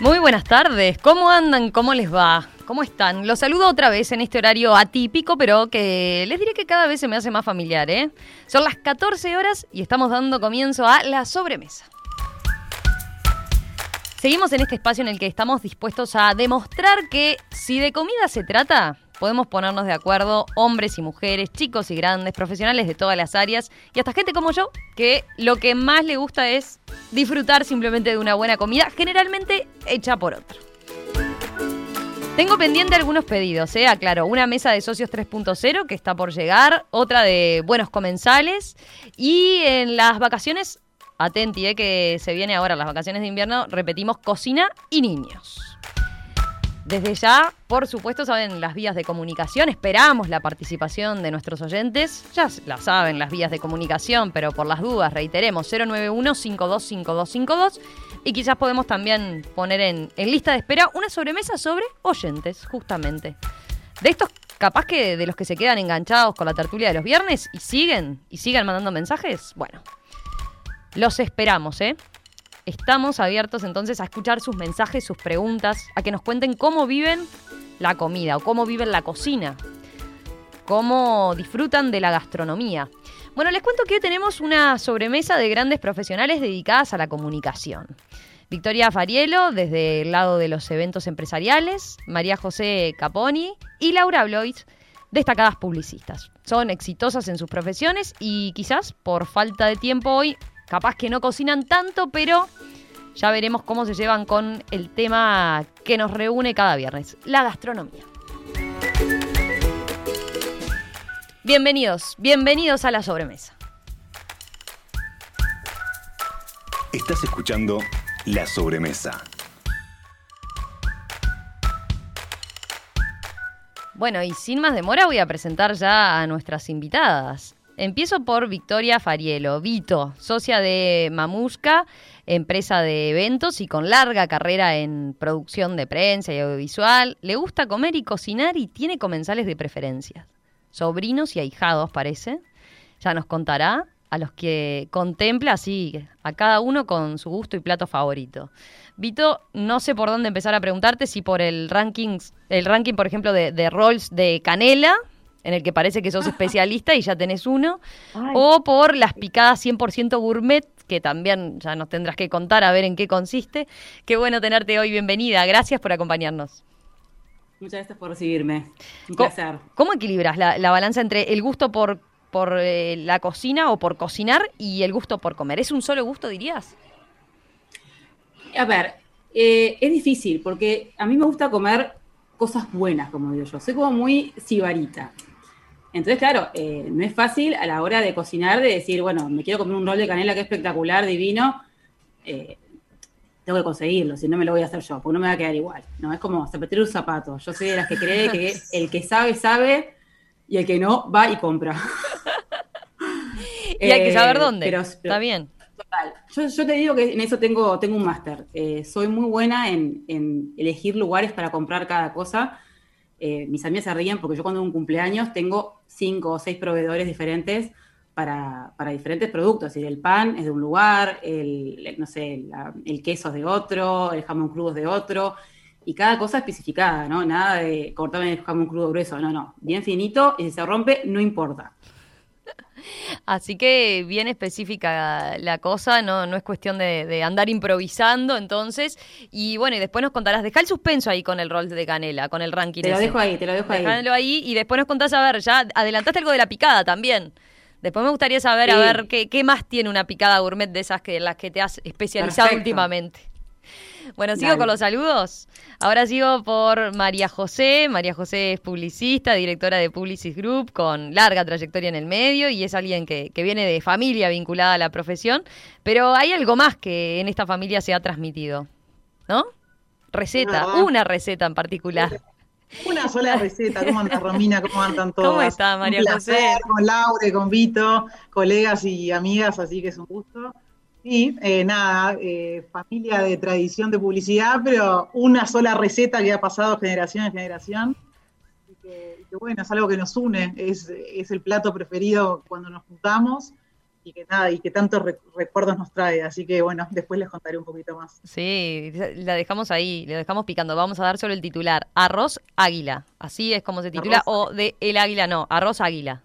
Muy buenas tardes, ¿cómo andan? ¿Cómo les va? ¿Cómo están? Los saludo otra vez en este horario atípico, pero que les diré que cada vez se me hace más familiar, ¿eh? Son las 14 horas y estamos dando comienzo a la sobremesa. Seguimos en este espacio en el que estamos dispuestos a demostrar que si de comida se trata, podemos ponernos de acuerdo hombres y mujeres, chicos y grandes, profesionales de todas las áreas y hasta gente como yo, que lo que más le gusta es disfrutar simplemente de una buena comida, generalmente hecha por otro. Tengo pendiente algunos pedidos, ¿eh? Aclaro, una mesa de socios 3.0 que está por llegar, otra de buenos comensales y en las vacaciones, atenti, ¿eh? que se viene ahora las vacaciones de invierno, repetimos cocina y niños. Desde ya, por supuesto, saben las vías de comunicación. Esperamos la participación de nuestros oyentes. Ya la saben las vías de comunicación, pero por las dudas, reiteremos 091-525252. Y quizás podemos también poner en, lista de espera una sobremesa sobre oyentes, justamente. De estos capaz que de los que se quedan enganchados con la tertulia de los viernes y siguen, y sigan mandando mensajes, bueno, los esperamos, ¿eh? Estamos abiertos entonces a escuchar sus mensajes, sus preguntas, a que nos cuenten cómo viven la comida o cómo viven la cocina, cómo disfrutan de la gastronomía. Bueno, les cuento que hoy tenemos una sobremesa de grandes profesionales dedicadas a la comunicación. Victoria Farielo, desde el lado de los eventos empresariales, María José Caponi y Laura Blois, destacadas publicistas. Son exitosas en sus profesiones y quizás por falta de tiempo hoy capaz que no cocinan tanto, pero ya veremos cómo se llevan con el tema que nos reúne cada viernes, la gastronomía. Bienvenidos, bienvenidos a la sobremesa. Estás escuchando La Sobremesa. Bueno, y sin más demora voy a presentar ya a nuestras invitadas. Empiezo por Victoria Farielo, Vito, socia de Mamusca, empresa de eventos y con larga carrera en producción de prensa y audiovisual. Le gusta comer y cocinar y tiene comensales de preferencia. Sobrinos y ahijados, parece. Ya nos contará a los que contempla así, a cada uno con su gusto y plato favorito. Vito, no sé por dónde empezar a preguntarte, si por el ranking, el ranking, por ejemplo, de, de rolls de Canela, en el que parece que sos especialista y ya tenés uno, o por las picadas 100% gourmet, que también ya nos tendrás que contar a ver en qué consiste. Qué bueno tenerte hoy, bienvenida, gracias por acompañarnos. Muchas gracias por recibirme, un ¿Cómo, placer. ¿Cómo equilibras la, la, balanza entre el gusto por, por eh, la cocina o por cocinar y el gusto por comer? ¿Es un solo gusto, dirías? A ver, eh, es difícil porque a mí me gusta comer cosas buenas, como digo yo. Soy como muy sibarita. Entonces, claro, eh, no es fácil a la hora de cocinar de decir, bueno, me quiero comer un rol de canela que es espectacular, divino. Eh, tengo que conseguirlo, si no me lo voy a hacer yo, porque no me va a quedar igual. No, es como zapatear un zapato. Yo soy de las que cree que el que sabe, sabe, y el que no, va y compra. y hay que saber dónde. Pero, pero, Está bien. Total. Yo, yo, te digo que en eso tengo, tengo un máster. Eh, soy muy buena en, en, elegir lugares para comprar cada cosa. Eh, mis amigas se ríen porque yo cuando un cumpleaños tengo cinco o seis proveedores diferentes para, para diferentes productos. El pan es de un lugar, el, no sé, el queso es de otro, el jamón crudo es de otro. Y cada cosa especificada, ¿no? Nada de cortarme el jamón crudo grueso, no, no. Bien finito y si se rompe, no importa. Así que bien específica la cosa, no, no es cuestión de, de, andar improvisando entonces. Y bueno, y después nos contarás, deja el suspenso ahí con el rol de Canela, con el ranking. Te lo ese. dejo ahí, te lo dejo Dejalo ahí. ahí y después nos contás, a ver, ya adelantaste algo de la picada también. Después me gustaría saber, sí. a ver, qué, qué, más tiene una picada gourmet de esas que en las que te has especializado Perfecto. últimamente. Bueno, sigo Dale. con los saludos. Ahora sigo por María José. María José es publicista, directora de Publicis Group, con larga trayectoria en el medio y es alguien que, que viene de familia vinculada a la profesión. Pero hay algo más que en esta familia se ha transmitido, ¿no? Receta, una receta en particular. Una sola receta. ¿Cómo anda Romina? ¿Cómo andan todos? ¿Cómo está María un placer, José? Con Laure, con Vito, colegas y amigas, así que es un gusto. Y eh, nada, eh, familia de tradición de publicidad, pero una sola receta que ha pasado generación en generación. Y que, y que bueno, es algo que nos une, es, es, el plato preferido cuando nos juntamos. y que nada, y que tantos recuerdos nos trae. Así que bueno, después les contaré un poquito más. Sí, la dejamos ahí, la dejamos picando. Vamos a dar solo el titular. Arroz águila. Así es como se titula. o de El Águila, no, arroz águila.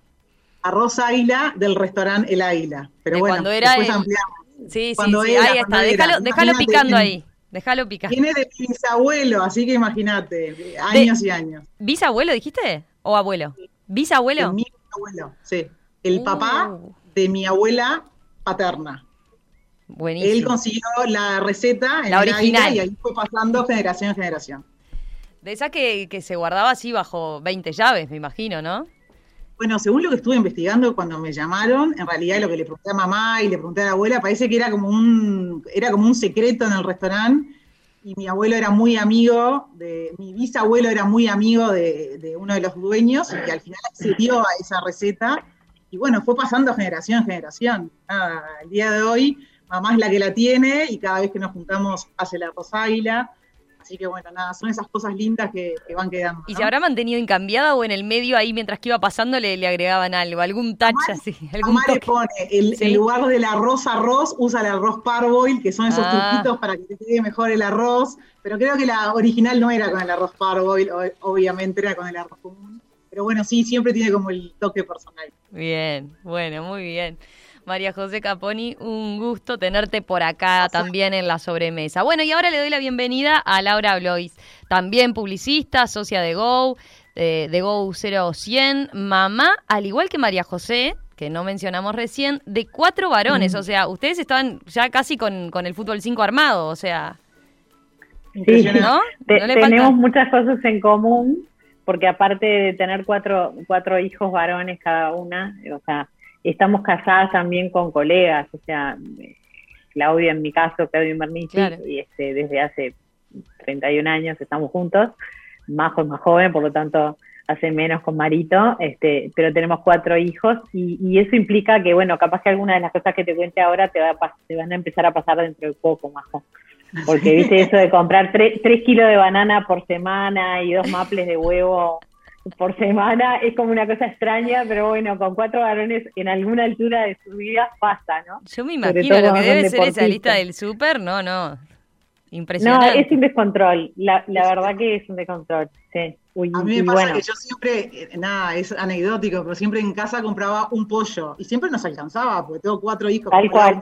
Arroz águila del restaurante El Águila. Pero bueno, cuando era después ampliamos. Sí, sí, sí, ahí está. Déjalo, déjalo picando ahí. Déjalo picando. Tiene de bisabuelo, así que imagínate, años y años. ¿Bisabuelo dijiste? ¿O abuelo? ¿Bisabuelo? mi bisabuelo, sí. El papá uh de mi abuela paterna. Buenísimo. Él consiguió la receta en la original. y ahí fue pasando generación en generación. De esa que, se guardaba así bajo 20 llaves, me imagino, ¿no? Bueno, según lo que estuve investigando cuando me llamaron, en realidad lo que le pregunté a mamá y le pregunté a la abuela, parece que era como un, era como un secreto en el restaurante. Y mi abuelo era muy amigo de, mi bisabuelo era muy amigo de, uno de los dueños, y que al final accedió a esa receta y bueno, fue pasando generación en generación. Nada, el día de hoy, mamá es la que la tiene y cada vez que nos juntamos hace la roságuila. Así que bueno, nada, son esas cosas lindas que, van quedando. ¿Y se habrá mantenido incambiada o en el medio ahí mientras que iba pasando le, le agregaban algo, algún touch así? Algún le pone, el, en lugar del arroz arroz, usa el arroz parboil, que son esos ah. truquitos para que te quede mejor el arroz. Pero creo que la original no era con el arroz parboil, obviamente era con el arroz común. Pero bueno, sí, siempre tiene como el toque personal. Bien, bueno, muy bien. María José Caponi, un gusto tenerte por acá también en la sobremesa. Bueno, y ahora le doy la bienvenida a Laura Blois, también publicista, socia de Go, de Go 0100, mamá, al igual que María José, que no mencionamos recién, de cuatro varones. Mm. O sea, ustedes estaban ya casi con, con el fútbol 5 armado, o sea. Sí, ¿no? tenemos muchas cosas en común porque aparte de tener cuatro, cuatro hijos varones cada una, o sea, estamos casadas también con colegas, o sea, Claudia en mi caso, Claudia Mernici, y este, desde hace 31 años estamos juntos, Majo es más joven, por lo tanto hace menos con Marito, este, pero tenemos cuatro hijos y, y, eso implica que, bueno, capaz que alguna de las cosas que te cuente ahora te, va te van a empezar a pasar dentro de poco, Majo. Porque viste eso de comprar tres, kilos de banana por semana y dos maples de huevo por semana es como una cosa extraña, pero bueno, con cuatro varones en alguna altura de su vida pasa, ¿no? Yo me imagino lo que debe ser esa lista del súper, no, no. Impresionante. No, es un descontrol, la, la verdad que es un descontrol, sí. a mí me pasa que yo siempre, eh, nada, es anecdótico, pero siempre en casa compraba un pollo y siempre nos alcanzaba, porque tengo cuatro hijos. Tal cual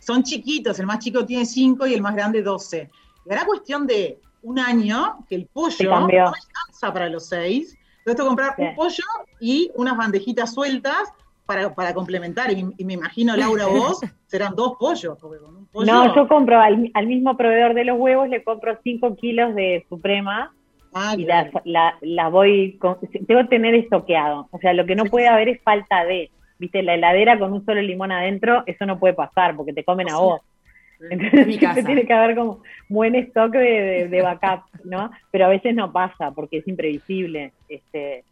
son chiquitos, el más chico tiene cinco y el más grande 12. Y ahora cuestión de un año que el pollo no alcanza para los seis. Tengo que comprar un pollo y unas bandejitas sueltas para, para complementar. Y, me imagino, Laura, vos, serán dos pollos. No, yo compro al, mismo proveedor de los huevos, le compro cinco kilos de Suprema. Ah, y las la, voy, tengo que tener estoqueado. O sea, lo que no puede haber es falta de viste, la heladera con un solo limón adentro, eso no puede pasar porque te comen a vos. Entonces tiene que haber como buen stock de, de, backup, ¿no? Pero a veces no pasa porque es imprevisible. Este,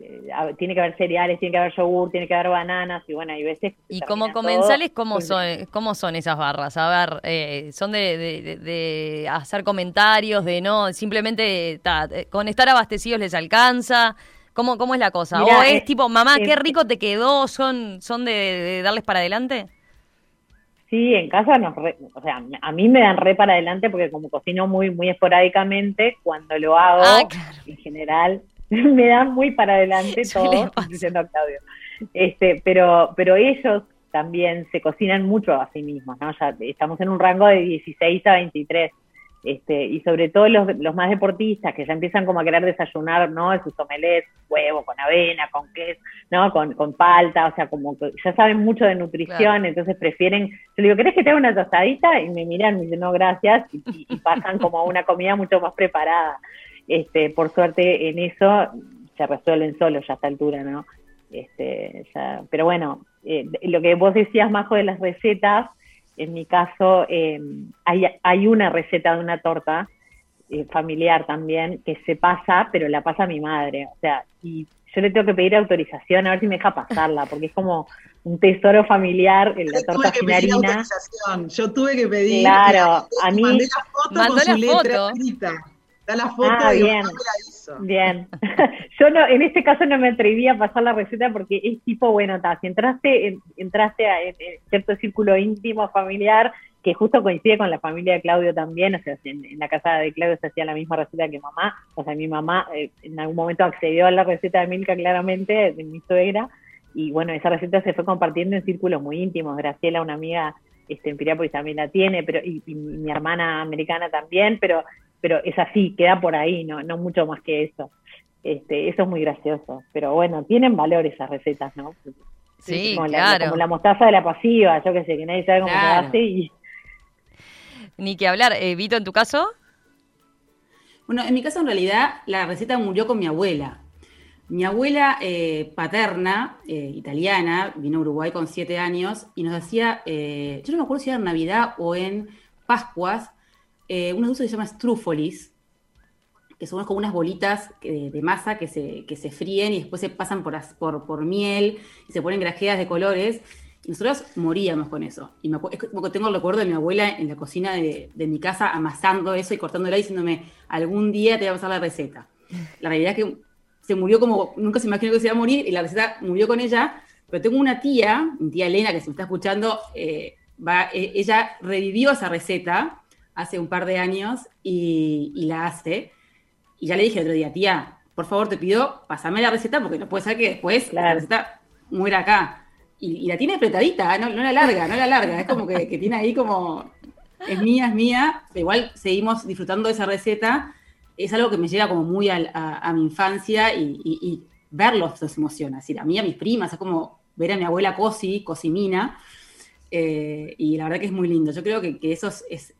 eh, tiene que haber cereales, tiene que haber yogur, tiene que haber bananas y bueno, hay veces... y como comensales, ¿cómo son, ¿cómo son esas barras? A ver, eh, ¿son de, de, hacer comentarios, de no, simplemente con estar abastecidos les alcanza? ¿Cómo, cómo es la cosa? ¿O es, tipo, mamá, qué rico te quedó? ¿Son, son de, darles para adelante? Sí, en casa nos o sea, a mí me dan re para adelante porque como cocino muy muy esporádicamente, cuando lo hago, ah, en general, me dan muy para adelante todo, diciendo Claudio. Este, pero, pero ellos también se cocinan mucho a sí mismos, ¿no? Ya estamos en un rango de 16 a 23. Este, y sobre todo los, los, más deportistas que ya empiezan como a querer desayunar, ¿no? Sus omelets, huevo, con avena, con queso, ¿no? Con, con palta, o sea, como que ya saben mucho de nutrición, entonces prefieren, yo le digo, ¿querés que te haga una tostadita? Y me miran y me dicen, no, gracias, y, pasan como a una comida mucho más preparada. Este, por suerte en eso se resuelven solos ya a esta altura, ¿no? Este, ya, pero bueno, eh, lo que vos decías, Majo, de las recetas, en mi caso, eh, hay, hay, una receta de una torta eh, familiar también que se pasa, pero la pasa mi madre. O sea, y yo le tengo que pedir autorización a ver si me deja pasarla, porque es como un tesoro familiar en la torta sin harina. Yo tuve que pedir. Claro, a mí. Mandé la foto con su letra escrita. Da la foto ah, y bien. Eso. Bien. Yo no, en este caso no me atreví a pasar la receta porque es tipo, bueno, ta, si entraste, entraste a en, cierto círculo íntimo familiar que justo coincide con la familia de Claudio también, o sea, en, la casa de Claudio se hacía la misma receta que mamá, o sea, mi mamá eh, en algún momento accedió a la receta de Milka claramente, de mi suegra, y bueno, esa receta se fue compartiendo en círculos muy íntimos, Graciela, una amiga este, en Piriápolis también la tiene, pero y, mi hermana americana también, pero pero es así, queda por ahí, no, no mucho más que eso. Este, eso es muy gracioso. Pero bueno, tienen valor esas recetas, ¿no? Sí, como claro. La, como la mostaza de la pasiva, yo qué sé, que nadie sabe cómo se hace y... Ni que hablar. Eh, Vito, ¿en tu caso? Bueno, en mi caso en realidad la receta murió con mi abuela. Mi abuela eh, paterna, eh, italiana, vino a Uruguay con siete años y nos hacía, yo no me acuerdo si era en Navidad o en Pascuas, eh, unos dulces que se llaman trúfolis, que son como unas bolitas de, masa que se, que se fríen y después se pasan por, por, por miel y se ponen grajeas de colores. Y nosotros moríamos con eso. Y me, como que tengo el recuerdo de mi abuela en la cocina de, mi casa amasando eso y cortándola y diciéndome, algún día te voy a pasar la receta. La realidad es que se murió como, nunca se imaginó que se iba a morir y la receta murió con ella. Pero tengo una tía, mi tía Elena, que se me está escuchando, eh, va, eh, ella revivió esa receta hace un par de años y, la hace. Y ya le dije el otro día, tía, por favor te pido, pasame la receta porque no puede ser que después la receta muera acá. Y, la tiene apretadita, no, la larga, no la larga. Es como que, tiene ahí como, es mía, es mía. igual seguimos disfrutando de esa receta. Es algo que me llega como muy a, mi infancia y, y, verlos los emociona. Es decir, a mí, a mis primas, es como ver a mi abuela Cosi, Cosimina, eh, y la verdad que es muy lindo. Yo creo que, eso es,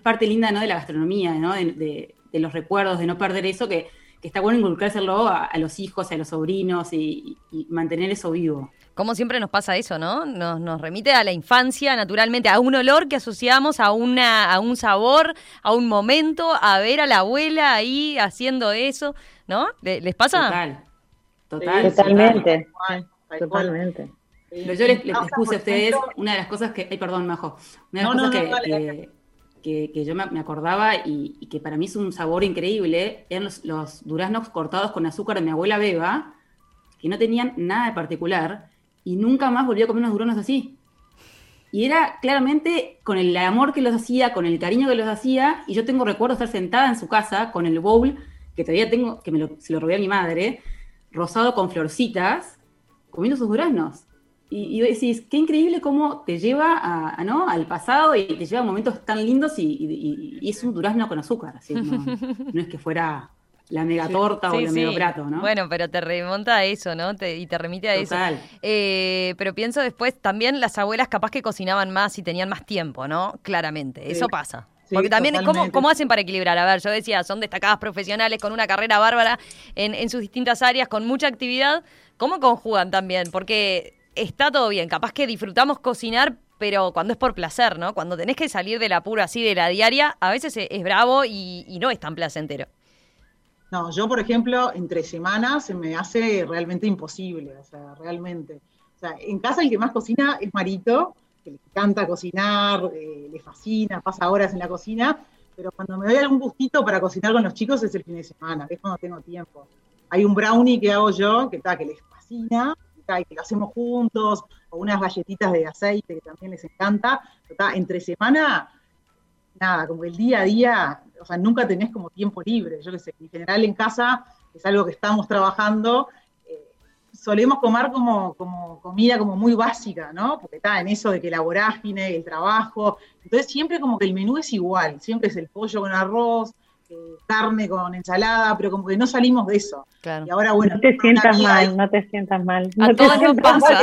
parte linda ¿no? de la gastronomía, ¿no? de, los recuerdos, de no perder eso, que, está bueno inculcárselo a, a, los hijos, a los sobrinos y, mantener eso vivo. Como siempre nos pasa eso, ¿no? Nos, remite a la infancia, naturalmente, a un olor que asociamos a, una, a un sabor, a un momento, a ver a la abuela ahí haciendo eso, ¿no? ¿Les pasa? Total. Total. totalmente. Totalmente. Pero yo les, puse a ustedes una de las cosas que, ay, perdón, Majo, una de las cosas que, que, yo me, acordaba y, que para mí es un sabor increíble, eran los, duraznos cortados con azúcar de mi abuela Beba, que no tenían nada de particular, y nunca más volví a comer unos duraznos así. Y era claramente con el amor que los hacía, con el cariño que los hacía, y yo tengo recuerdo de estar sentada en su casa con el bowl, que todavía tengo, que me se lo robé a mi madre, rosado con florcitas, comiendo sus duraznos y, decís, qué increíble cómo te lleva a, ¿no? al pasado y te lleva a momentos tan lindos y, es un durazno con azúcar, así, no, es que fuera la mega torta o el mega plato, ¿no? Bueno, pero te remonta a eso, ¿no? y te remite a eso. Eh, pero pienso después, también las abuelas capaz que cocinaban más y tenían más tiempo, ¿no? Claramente, eso pasa. Porque también, ¿cómo, ¿cómo, hacen para equilibrar? A ver, yo decía, son destacadas profesionales con una carrera bárbara en, en sus distintas áreas, con mucha actividad. ¿Cómo conjugan también? Porque está todo bien, capaz que disfrutamos cocinar, pero cuando es por placer, ¿no? Cuando tenés que salir del apuro así de la diaria, a veces es bravo y, no es tan placentero. No, yo, por ejemplo, entre semanas se me hace realmente imposible, o sea, realmente. O sea, en casa el que más cocina es Marito, que le encanta cocinar, eh, le fascina, pasa horas en la cocina, pero cuando me doy algún gustito para cocinar con los chicos es el fin de semana, es cuando tengo tiempo. Hay un brownie que hago yo, que está, que les fascina, y que lo hacemos juntos, o unas galletitas de aceite que también les encanta, entre semana, nada, como el día a día, o sea, nunca tenés como tiempo libre, yo qué sé, en general en casa es algo que estamos trabajando, eh, solemos comer como, como comida como muy básica, ¿no? Porque está en eso de que la vorágine, el trabajo, entonces siempre como que el menú es igual, siempre es el pollo con arroz, carne con ensalada, pero como que no salimos de eso. Y ahora, bueno. No te sientas mal, no te sientas mal. a todos nos pasa.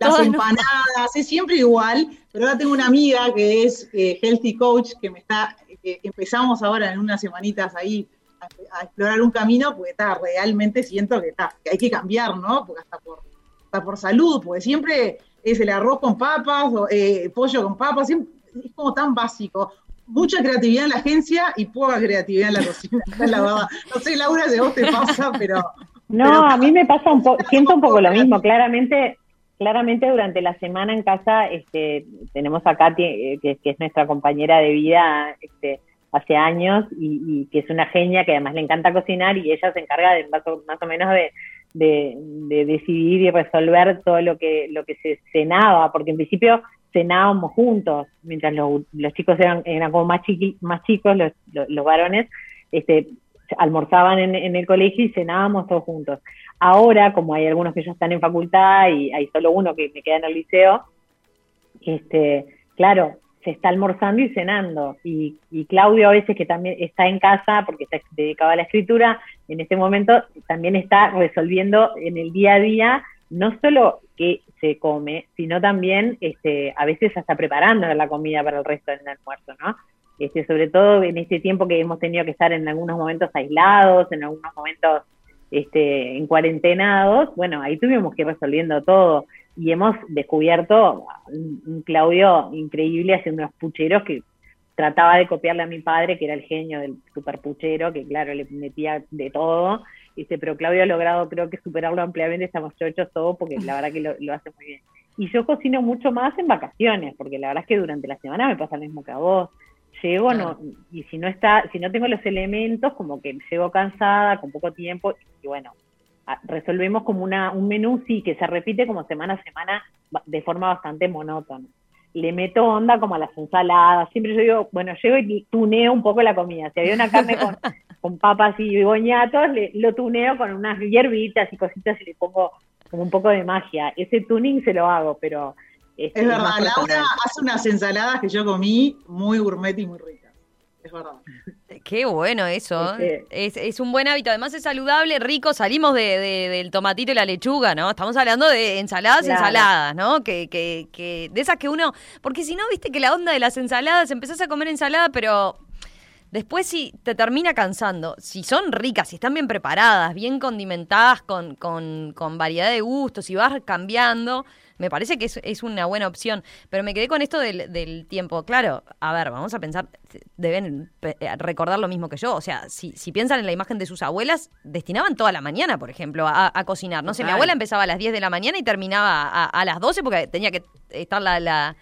las empanadas, es siempre igual, pero ahora tengo una amiga que es eh, Healthy Coach, que me está, que empezamos ahora en unas semanitas ahí a, explorar un camino, porque está, realmente siento que, está, que hay que cambiar, ¿no? Porque hasta por, hasta por salud, porque siempre es el arroz con papas, o eh, pollo con papas, es como tan básico mucha creatividad en la agencia y poca creatividad en la cocina. No sé, Laura, si a vos te pasa, pero... No, a mí me pasa un poco, siento un poco lo mismo. Claramente, claramente durante la semana en casa este, tenemos a Katy, eh, que, es nuestra compañera de vida, este, hace años y, que es una genia que además le encanta cocinar y ella se encarga de más o, más o menos de, de, decidir y resolver todo lo que, lo que se cenaba, porque en principio cenábamos juntos, mientras los, los chicos eran, eran como más, más chicos, los, los, varones, este, almorzaban en, en, el colegio y cenábamos todos juntos. Ahora, como hay algunos que ya están en facultad y hay solo uno que me queda en el liceo, este, claro, se está almorzando y cenando. Y, Claudio a veces que también está en casa porque está dedicado a la escritura, en este momento también está resolviendo en el día a día no solo que se come, sino también este, a veces hasta preparando la comida para el resto del almuerzo, ¿no? Este, sobre todo en este tiempo que hemos tenido que estar en algunos momentos aislados, en algunos momentos este, en cuarentenados, bueno, ahí tuvimos que ir resolviendo todo y hemos descubierto un, Claudio increíble haciendo unos pucheros que trataba de copiarle a mi padre, que era el genio del super puchero, que claro, le metía de todo, dice, pero Claudio ha logrado creo que superarlo ampliamente, estamos chochos todo, porque la verdad que lo, hace muy bien. Y yo cocino mucho más en vacaciones, porque la verdad es que durante la semana me pasa lo mismo que a vos. Llego, no, y si no está, si no tengo los elementos, como que llego cansada, con poco tiempo, y bueno, resolvemos como una, un menú, sí, que se repite como semana a semana de forma bastante monótona. Le meto onda como a las ensaladas, siempre yo digo, bueno, llego y tuneo un poco la comida. Si había una carne con, con papas y boñatos, le, lo tuneo con unas hierbitas y cositas y le pongo como un poco de magia. Ese tuning se lo hago, pero... es verdad, Laura hace unas ensaladas que yo comí muy gourmet y muy ricas es verdad. Qué bueno eso. ¿eh? Es, un buen hábito. Además es saludable, rico. Salimos de, del tomatito y la lechuga, ¿no? Estamos hablando de ensaladas, ensaladas, ¿no? Que, que, que, de esas que uno. Porque si no, viste que la onda de las ensaladas, empezás a comer ensalada, pero después sí te termina cansando. Si son ricas, si están bien preparadas, bien condimentadas, con, con, con variedad de gustos, y vas cambiando me parece que es, una buena opción. Pero me quedé con esto del, tiempo. Claro, a ver, vamos a pensar, deben eh, recordar lo mismo que yo. O sea, si, si piensan en la imagen de sus abuelas, destinaban toda la mañana, por ejemplo, a, cocinar. No sé, mi abuela empezaba a las 10 de la mañana y terminaba a, las 12 porque tenía que estar la, la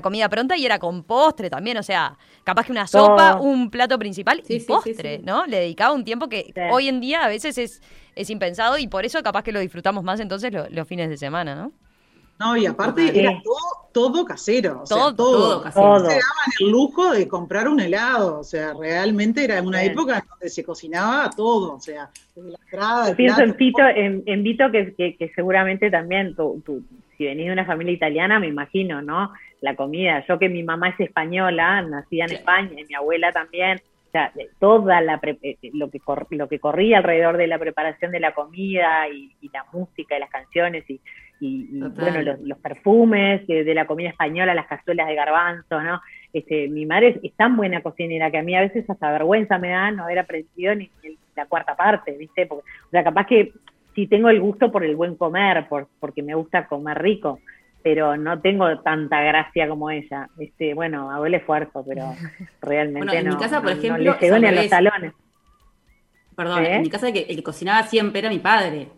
comida pronta y era con postre también, o sea, capaz que una sopa, un plato principal y postre, ¿no? Le dedicaba un tiempo que hoy en día a veces es, es impensado y por eso capaz que lo disfrutamos más entonces los fines de semana, ¿no? No, y aparte era todo, casero. O todo, sea, todo, casero. Se daban el lujo de comprar un helado. O sea, realmente era una época en donde se cocinaba todo. O sea, desde la entrada. Pienso en Vito, en, Vito que, que, seguramente también, tú, si venís de una familia italiana, me imagino, ¿no? La comida. Yo que mi mamá es española, nacida en España, y mi abuela también. O sea, toda la eh, lo que lo que corría alrededor de la preparación de la comida y, y la música y las canciones y y, bueno, los, perfumes de, la comida española, las cazuelas de garbanzo, ¿no? Este, mi madre es, tan buena cocinera que a mí a veces hasta vergüenza me da no haber aprendido ni, la cuarta parte, ¿viste? Porque, o sea, capaz que sí tengo el gusto por el buen comer, por, porque me gusta comer rico, pero no tengo tanta gracia como ella. Este, bueno, hago el esfuerzo, pero realmente bueno, en mi casa, por ejemplo, no le ni a los talones. Perdón, en ¿Eh? mi casa el que, el que, cocinaba siempre era mi padre.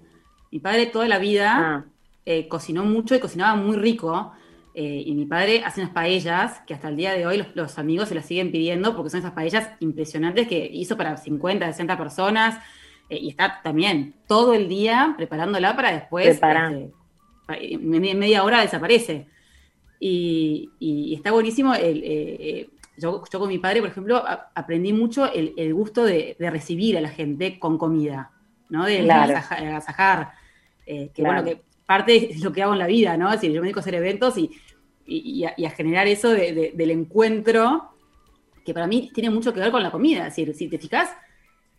Mi padre toda la vida ah. Eh, cocinó mucho y cocinaba muy rico. Eh, y mi padre hace unas paellas que hasta el día de hoy los, amigos se las siguen pidiendo porque son esas paellas impresionantes que hizo para 50, 60 personas. Y está también todo el día preparándola para después. En media hora desaparece. Y, está buenísimo. yo, con mi padre, por ejemplo, aprendí mucho el, gusto de, recibir a la gente con comida, ¿no? De agasajar. que bueno, que parte de lo que hago en la vida, ¿no? Es decir, yo me dedico a hacer eventos y, a, generar eso del encuentro, que para mí tiene mucho que ver con la comida. Es decir, si te fijas,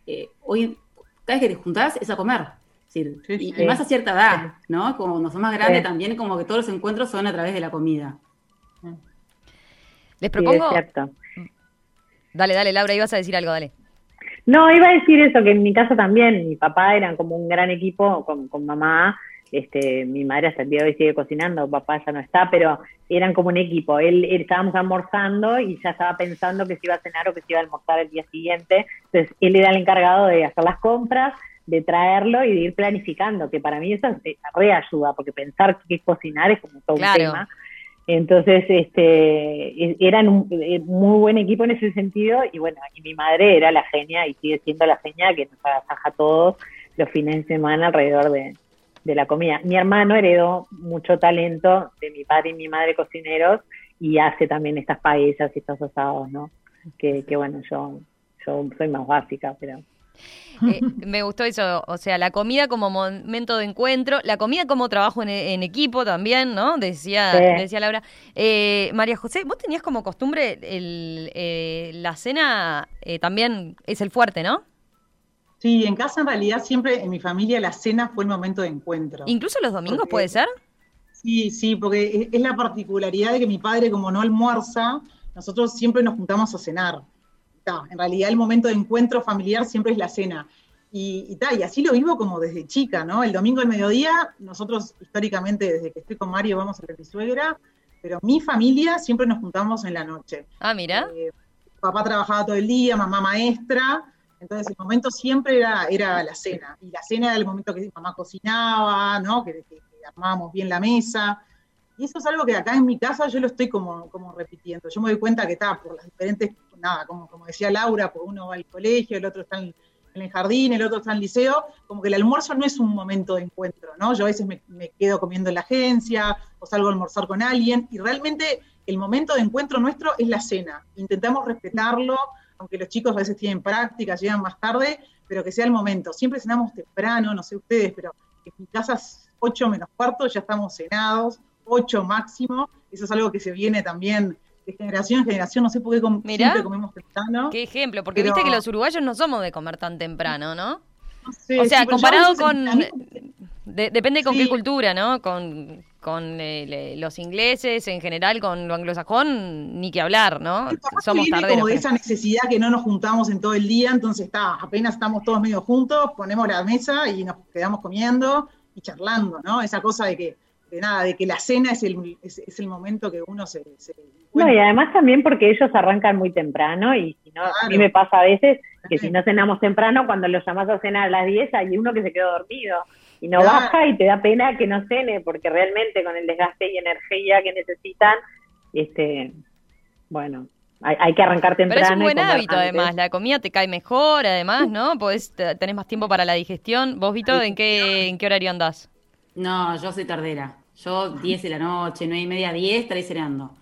eh, hoy cada vez que te juntás es a comer. Y, más a cierta edad, ¿no? Como nos somos más grandes también, como que todos los encuentros son a través de la comida. Les propongo... dale, dale, Laura, ibas a decir algo, dale. No, iba a decir eso, que en mi casa también, mi papá eran como un gran equipo con, con mamá, este, mi madre hasta el día de hoy sigue cocinando, papá ya no está, pero eran como un equipo. Él, estábamos almorzando y ya estaba pensando que se iba a cenar o que se iba a almorzar el día siguiente. Entonces, él era el encargado de hacer las compras, de traerlo y de ir planificando, que para mí eso es reayuda, porque pensar qué cocinar es como todo un tema. Entonces, este, e, eran un eh, muy buen equipo en ese sentido y bueno, y mi madre era la genia y sigue siendo la genia que nos agasaja todos los fines de semana alrededor de, la comida. Mi hermano heredó mucho talento de mi padre y mi madre cocineros y hace también estas paellas y estos asados, ¿no? Que, que bueno, yo, yo soy más básica, pero eh, me gustó eso, o sea, la comida como momento de encuentro, la comida como trabajo en, equipo también, ¿no? Decía, decía Laura. Eh, María José, vos tenías como costumbre el, eh, la cena también es el fuerte, ¿no? Sí, en casa en realidad siempre en mi familia la cena fue el momento de encuentro. ¿Incluso los domingos puede ser? Sí, sí, porque es la particularidad de que mi padre como no almuerza, nosotros siempre nos juntamos a cenar en realidad el momento de encuentro familiar siempre es la cena. Y, y, y así lo vivo como desde chica, ¿no? El domingo al mediodía, nosotros históricamente desde que estoy con Mario vamos a la mi suegra, pero mi familia siempre nos juntamos en la noche. Ah, mira. Eh, papá trabajaba todo el día, mamá maestra, entonces el momento siempre era, era la cena. Y la cena era el momento que mamá cocinaba, ¿no? Que, que armábamos bien la mesa. Y eso es algo que acá en mi casa yo lo estoy como, como repitiendo. Yo me doy cuenta que está por las diferentes, nada, como, como decía Laura, porque uno va al colegio, el otro está en, el jardín, el otro está en el liceo, como que el almuerzo no es un momento de encuentro, ¿no? Yo a veces me, quedo comiendo en la agencia o salgo a almorzar con alguien y realmente el momento de encuentro nuestro es la cena. Intentamos respetarlo, aunque los chicos a veces tienen prácticas, llegan más tarde, pero que sea el momento. Siempre cenamos temprano, no sé ustedes, pero en mi casa 8 menos cuarto, ya estamos cenados, 8 máximo. Eso es algo que se viene también de generación en generación. No sé por qué siempre comemos temprano. Qué ejemplo, porque viste que los uruguayos no somos de comer tan temprano, ¿no? o sea, comparado con... depende con qué cultura, ¿no? Con, con eh, los ingleses en general, con lo anglosajón, ni que hablar, ¿no? Somos tarderos. como de esa necesidad que no nos juntamos en todo el día, entonces está, apenas estamos todos medio juntos, ponemos la mesa y nos quedamos comiendo y charlando, ¿no? Esa cosa de que de nada, de que la cena es el, es, el momento que uno se, No, y además también porque ellos arrancan muy temprano y si no, a mí me pasa a veces que si no cenamos temprano, cuando los llamas a cenar a las 10 hay uno que se quedó dormido y no baja y te da pena que no cene porque realmente con el desgaste y energía que necesitan, este, bueno, hay, que arrancar temprano. Pero es un buen hábito, además. La comida te cae mejor, además, ¿no? Podés, tenés más tiempo para la digestión. ¿Vos, Vito, en qué, en qué horario andás? No, yo soy tardera. Yo 10 de la noche, 9 y media, 10, estaré cenando.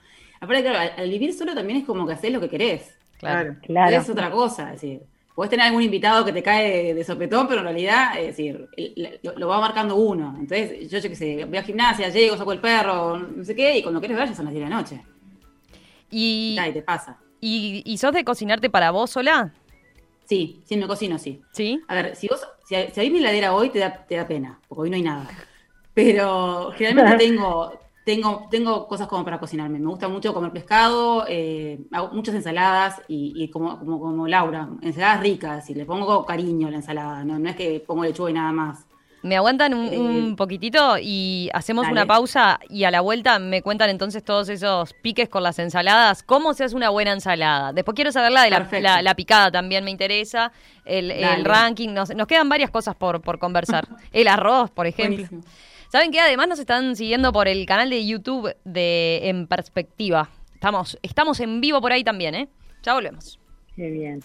Aparte, claro, al, vivir solo también es como que haces lo que querés. Claro, claro. Es otra cosa, es decir, podés tener algún invitado que te cae de, sopetón, pero en realidad, es decir, lo, va marcando uno. Entonces, yo, yo qué sé, voy a gimnasia, llego, saco el perro, no sé qué, y cuando querés ver ya son las 10 de la noche. Y, y te pasa. ¿Y, ¿Y sos de cocinarte para vos sola? Sí, sí, me cocino, sí. ¿Sí? A ver, si vos, si, si hay mi heladera hoy, te da, te da pena, porque hoy no hay nada. Pero generalmente tengo, tengo, tengo cosas como para cocinarme. Me gusta mucho comer pescado, eh, hago muchas ensaladas y, como, como, como, Laura, ensaladas ricas y le pongo cariño a la ensalada, no, no es que pongo lechuga y nada más. Me aguantan un, eh, poquitito y hacemos una pausa y a la vuelta me cuentan entonces todos esos piques con las ensaladas. ¿Cómo se hace una buena ensalada? Después quiero saber la de la, picada, también me interesa. El, ranking, nos, nos, quedan varias cosas por, por conversar. el arroz, por ejemplo. ¿Saben qué? Además nos están siguiendo por el canal de YouTube de En Perspectiva. Estamos, estamos en vivo por ahí también, ¿eh? Ya volvemos. Qué bien.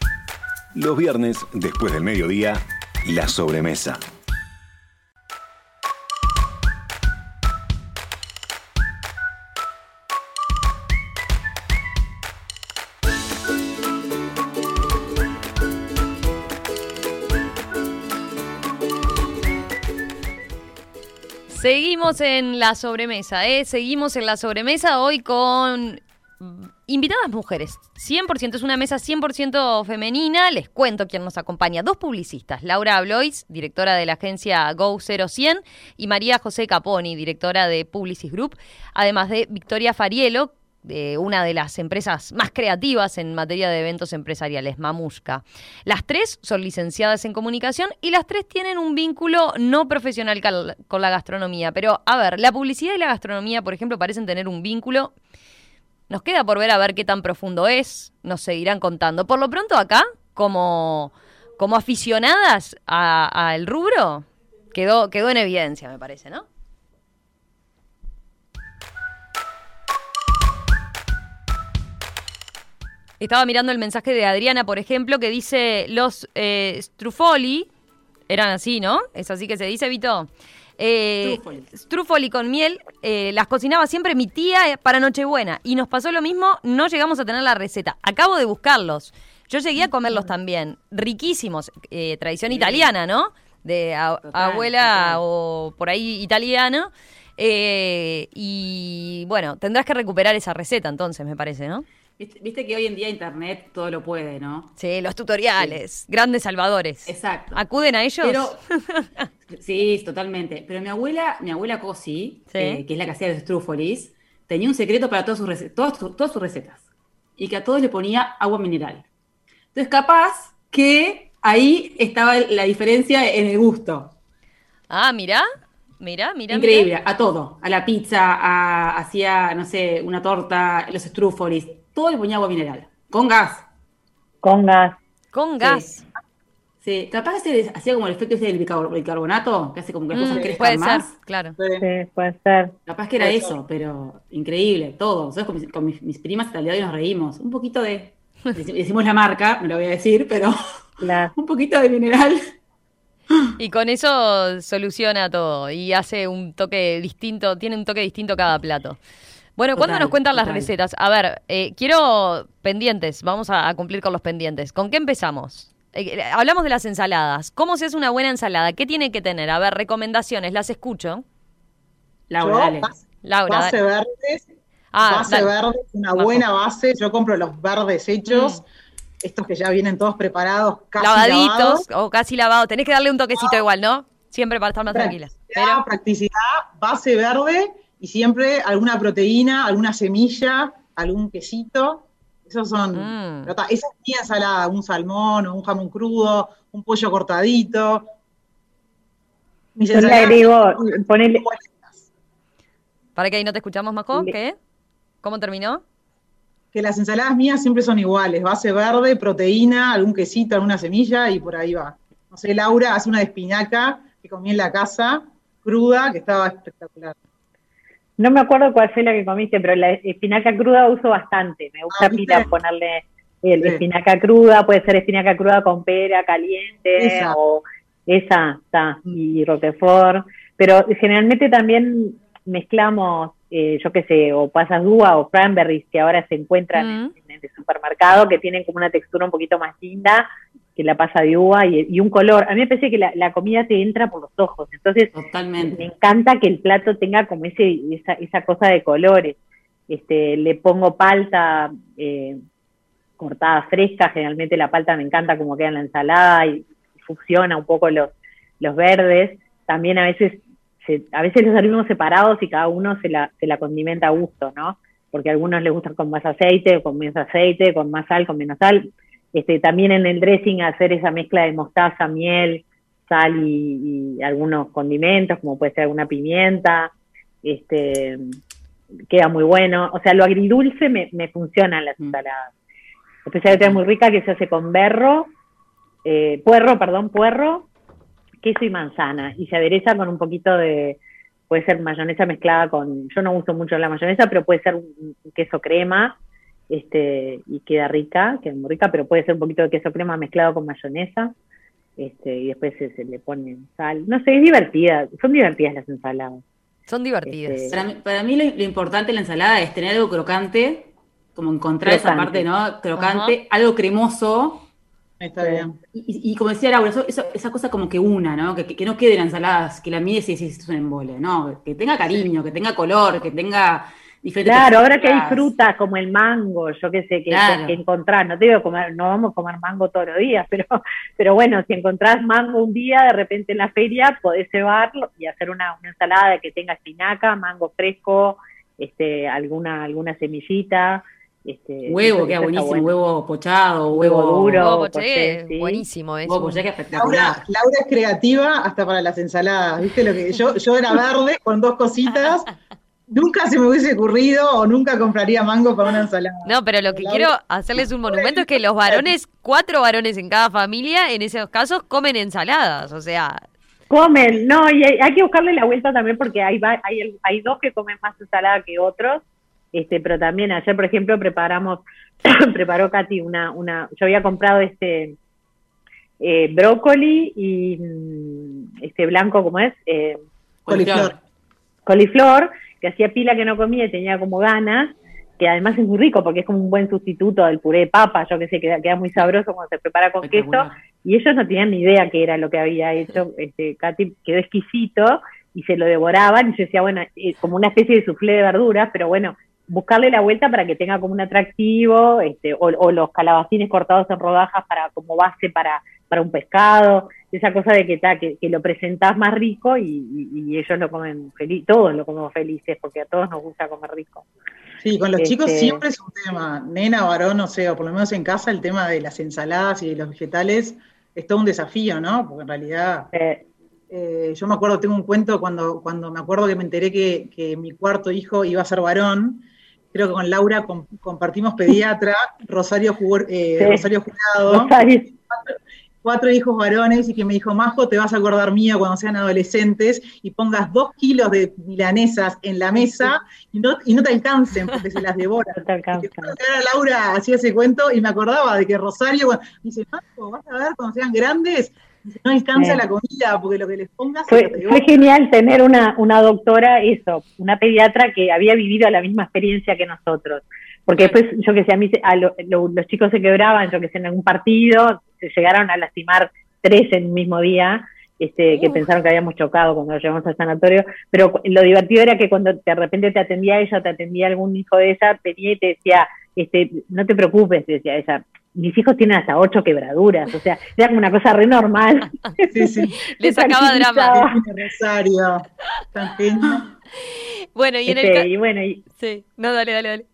Los viernes, después del mediodía, la sobremesa. Seguimos en la sobremesa, ¿eh? Seguimos en la sobremesa hoy con invitadas mujeres. 100%, es una mesa 100% femenina. Les cuento quién nos acompaña. Dos publicistas, Laura Blois, directora de la agencia Go 0100, y María José Caponi, directora de Publicis Group, además de Victoria Farielo, de una de las empresas más creativas en materia de eventos empresariales, Mamushka. Las tres son licenciadas en comunicación y las tres tienen un vínculo no profesional con la gastronomía. Pero, a ver, la publicidad y la gastronomía, por ejemplo, parecen tener un vínculo. Nos queda por ver a ver qué tan profundo es, nos seguirán contando. Por lo pronto acá, como, como aficionadas al rubro, quedó, quedó en evidencia, me parece, ¿no? Estaba mirando el mensaje de Adriana, por ejemplo, que dice los eh, strufoli, eran así, ¿no? Es así que se dice, Vito. Eh, Trufoli. strufoli con miel, eh, las cocinaba siempre mi tía para Nochebuena. Y nos pasó lo mismo, no llegamos a tener la receta. Acabo de buscarlos. Yo llegué a comerlos también. Riquísimos. eh, tradición italiana, ¿no? De a- Total, abuela total. o por ahí italiano. Eh, y bueno, tendrás que recuperar esa receta entonces, me parece, ¿no? Viste, viste que hoy en día internet todo lo puede, ¿no? Sí, los tutoriales, grandes salvadores. Exacto. ¿Acuden a ellos? Pero sí, totalmente. Pero mi abuela, mi abuela Cosi, Sí. eh, que es la que hacía los trúfolis, tenía un secreto para todas sus, rece- todas, todas sus recetas. Y que a todos le ponía agua mineral. Entonces, capaz que ahí estaba la diferencia en el gusto. Ah, mirá, mirá, mirá. Increíble, mirá. a todo. A la pizza, a, hacía, no sé, una torta, los trúfolis. Todo le ponía agua mineral. Con gas. Con gas. Con gas. Sí, capaz que se hacía como el efecto ese del bicarbon- bicarbonato, que hace como que las Mm, cosas crezcan puede más. ser, claro. Sí. Sí, puede ser. Capaz que era eso, pero increíble, todo. Nosotros con mis, con mis- mis primas hasta el día de hoy nos reímos. Un poquito de. dec- Decimos la marca, no lo voy a decir, pero Claro. un poquito de mineral. Y con eso soluciona todo y hace un toque distinto, tiene un toque distinto cada plato. Bueno, ¿cuándo Total, nos cuentan las recetas? A ver, eh, quiero pendientes, vamos a, a cumplir con los pendientes. ¿Con qué empezamos? Eh, eh, hablamos de las ensaladas. ¿Cómo se hace una buena ensalada? ¿Qué tiene que tener? A ver, recomendaciones, las escucho. Laura, Yo, dale. base, Laura. base dale. verdes, Ah, base dale. verde, una Bajo. buena base. Yo compro los verdes hechos, Mm. estos que ya vienen todos preparados, casi Lavaditos lavados. o casi lavados. Tenés que darle un toquecito igual, ¿no? Siempre para estar más tranquila. Pero, practicidad, base verde y siempre alguna proteína, alguna semilla, algún quesito. Esos son, Mm. esa es mi ensalada, un salmón o un jamón crudo, un pollo cortadito. Mis Yo le ensaladas agrego, son ponele, para que ahí no te escuchamos, Majo, ¿qué? ¿Cómo terminó? que las ensaladas mías siempre son iguales, base verde, proteína, algún quesito, alguna semilla y por ahí va. No sé, Laura hace una de espinaca que comí en la casa, cruda, que estaba espectacular. No me acuerdo cuál fue la que comiste, pero la espinaca cruda uso bastante. Me gusta Ah, pila ponerle el Sí. espinaca cruda, puede ser espinaca cruda con pera caliente Esa. o esa, está, y roquefort. Pero generalmente también mezclamos, eh, yo qué sé, o pasas d'uva o cranberries que ahora se encuentran Mm. en, en el supermercado, que tienen como una textura un poquito más linda que la pasa de uva y, y un color. A mí me parece que la, la comida te entra por los ojos, entonces me Totalmente. encanta que el plato tenga como ese, esa, esa cosa de colores. Este, le pongo palta eh, cortada fresca, generalmente la palta me encanta como queda en la ensalada y fusiona un poco los, los verdes. También a veces se- a veces los servimos separados y cada uno se la, se la condimenta a gusto, ¿no? Porque a algunos les gustan con más aceite, con menos aceite, con más sal, con menos sal. Este, también en el dressing hacer esa mezcla de mostaza, miel, sal y, y algunos condimentos, como puede ser alguna pimienta, este, queda muy bueno. O sea, lo agridulce me, me funciona en las Mm. ensaladas. Especialmente es muy rica que se hace con berro, eh, puerro, perdón, puerro, queso y manzana. Y se adereza con un poquito de, puede ser mayonesa mezclada con, yo no uso mucho la mayonesa, pero puede ser un queso crema, este, y queda rica, queda muy rica, pero puede ser un poquito de queso crema mezclado con mayonesa, este, y después se, se le pone sal. No sé, es divertida, son divertidas las ensaladas. Son divertidas. Este, Para mí, para mí lo, lo importante en la ensalada es tener algo crocante, como encontrar esa Crocante. parte, ¿no? Crocante, algo cremoso. Está bien. Y, y- como decía Laura, eso, eso- esa cosa como que una, ¿no? Que, que- que no quede la ensalada, que la decís, esto es un embole, ¿no? Que tenga cariño, que tenga color, que tenga diferentes Claro, ahora que hay frutas como el mango, yo qué sé, que, Claro. que encontrás, no te digo comer, no vamos a comer mango todos los días, pero, pero bueno, si encontrás mango un día, de repente en la feria, podés cebarlo y hacer una, una ensalada que tenga espinaca, mango fresco, este, alguna, alguna semillita, este, Huevo, queda buenísimo, bueno. huevo pochado, Huevo huevo, duro. Huevo poché, poché, sí. buenísimo eso. Huevo poché que es espectacular. Laura, Laura es creativa hasta para las ensaladas, ¿viste? Lo que yo, yo era verde con dos cositas, nunca se me hubiese ocurrido o nunca compraría mango para una ensalada. No, pero lo que quiero hacerles un monumento es que los varones, cuatro varones en cada familia, en esos casos, comen ensaladas. O sea, Comen, no, y hay, hay que buscarle la vuelta también porque hay, hay, hay dos que comen más ensalada que otros. este, pero también ayer, por ejemplo, preparamos, preparó Katy una, una, yo había comprado este eh, brócoli y mm, este blanco, ¿cómo es? Eh, coliflor. Coliflor, que hacía pila que no comía y tenía como ganas, que además es muy rico porque es como un buen sustituto del puré de papa, yo que sé, queda, queda muy sabroso cuando se prepara con queso, y ellos no tenían ni idea qué era lo que había hecho, este, Katy quedó exquisito, y se lo devoraban, y yo decía, bueno, es como una especie de suflé de verduras, pero bueno, buscarle la vuelta para que tenga como un atractivo, este, o, los calabacines cortados en rodajas para como base para, para un pescado, esa cosa de que, ta, que, lo presentás más rico y, ellos lo comen feliz, todos lo comemos felices, porque a todos nos gusta comer rico. Sí, con los chicos este siempre es un tema, nena, varón, o sea, por lo menos en casa el tema de las ensaladas y de los vegetales es todo un desafío, ¿no? Porque en realidad... Eh, yo me acuerdo, tengo un cuento cuando, cuando me acuerdo que me enteré que, mi cuarto hijo iba a ser varón, creo que con Laura compartimos pediatra, Rosario, eh, Rosario Jurado, Cuatro, hijos varones y que me dijo, Majo, te vas a acordar mía cuando sean adolescentes y pongas dos kilos de milanesas en la mesa y no, y no te alcancen porque se las devoran. No te alcancen. Laura hacía ese cuento y me acordaba de que Rosario, me dice, Majo, vas a ver cuando sean grandes, no alcanza la comida porque lo que les pongas. Fue, fue genial tener una, una doctora, eso, una pediatra que había vivido la misma experiencia que nosotros. Porque después, yo que sé, a mí a los chicos se quebraban, yo que sé, en algún partido, se llegaron a lastimar tres en el mismo día. Este, que pensaron que habíamos chocado cuando lo llevamos al sanatorio, pero lo divertido era que cuando de repente te atendía ella, te atendía algún hijo de ella, venía y te decía, este, no te preocupes, decía ella, mis hijos tienen hasta ocho quebraduras, o sea, era como una cosa re normal. Sí, sí. Le sacaba drama. Rosario, Bueno, y en el este, y bueno, y... Sí, no, dale, dale, dale.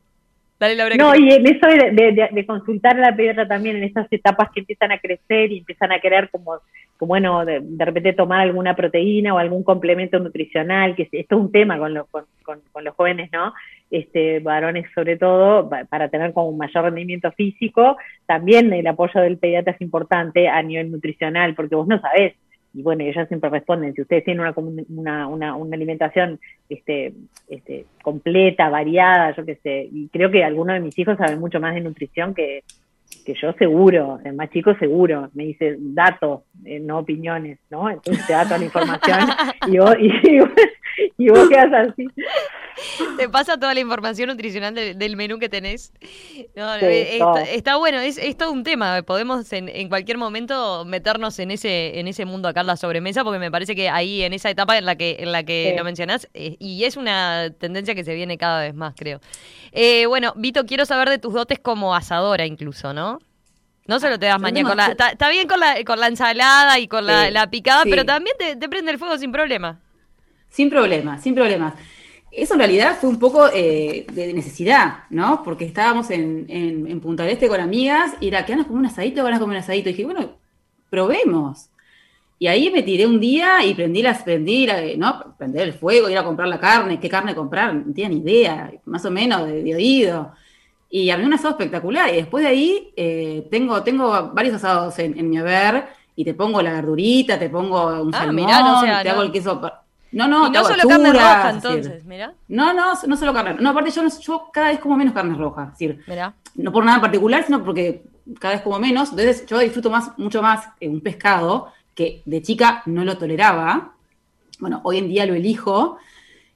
Dale, Laura, no, y en eso de, de, consultar a la pediatra también en estas etapas que empiezan a crecer y empiezan a querer como, como bueno, de, repente tomar alguna proteína o algún complemento nutricional, que esto es un tema con, con, con, con los jóvenes, ¿no? Este, varones sobre todo, para tener como un mayor rendimiento físico, también el apoyo del pediatra es importante a nivel nutricional, porque vos no sabés, y bueno, ellos siempre responden, si ustedes tienen una, una, una, alimentación este, este, completa, variada, yo qué sé, y creo que algunos de mis hijos saben mucho más de nutrición que, que yo seguro, el más chico seguro, me dice datos, eh, no opiniones, ¿no? Entonces te da toda la información. Y vos, y, vos quedas así. Te pasa toda la información nutricional del menú que tenés. Eh, está, bueno, es, todo un tema. Podemos en, cualquier momento meternos en ese en ese mundo acá en la sobremesa, porque me parece que ahí en esa etapa en la que en la que lo mencionás, eh, y es una tendencia que se viene cada vez más, creo. bueno, Vito, quiero saber de tus dotes como asadora incluso, ¿no? No solo te das mañana con la. Está bien con la, con la ensalada y con la, picada, pero también te, prende el fuego sin problema. Sin problema, sin problemas. Eso en realidad fue un poco eh, de necesidad, ¿no? Porque estábamos en, en, Punta del Este con amigas y era, ¿qué van a comer un asadito? ¿Van a comer un asadito? Y dije, bueno, probemos. Y ahí me tiré un día y prendí las, prendí, ¿no? Prender el fuego, ir a comprar la carne, qué carne comprar, no tenía ni idea, más o menos de, de oído. Y mí un asado espectacular. Y después de ahí eh, tengo, tengo varios asados en, mi haber y te pongo la verdurita, te pongo un ah, salmón, te hago el queso. No, no, no solo carne roja, entonces, mira. No, no, no solo carne. No, aparte yo, yo cada vez como menos carne roja. Es decir, no por nada en particular, sino porque cada vez como menos. Entonces yo disfruto más, mucho más un pescado que de chica no lo toleraba. Bueno, hoy en día lo elijo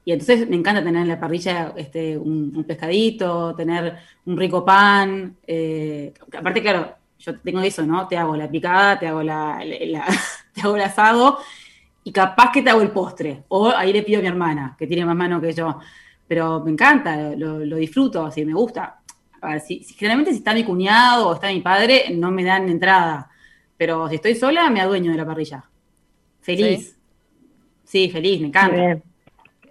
y entonces me encanta tener en la parrilla este, un, pescadito, tener un rico pan. Eh, aparte, claro, yo tengo eso, ¿no? Te hago la picada, te hago, la, te hago el asado y capaz que te hago el postre. O ahí le pido a mi hermana, que tiene más mano que yo. Pero me encanta, lo, disfruto, así me gusta. si, generalmente si está mi cuñado o está mi padre, no me dan entrada. Pero si estoy sola, me adueño de la parrilla. Feliz. Sí, feliz, me encanta.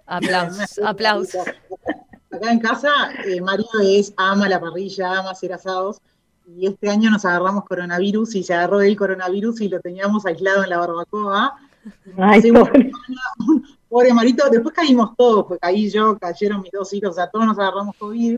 Aplausos, aplausos. Acá en casa, eh, Mario es, ama la parrilla, ama hacer asados. Y este año nos agarramos coronavirus y se agarró el coronavirus y lo teníamos aislado en la barbacoa. Ay, pobre. Marito, después caímos todos, pues caí yo, cayeron mis dos hijos, o sea, todos nos agarramos COVID.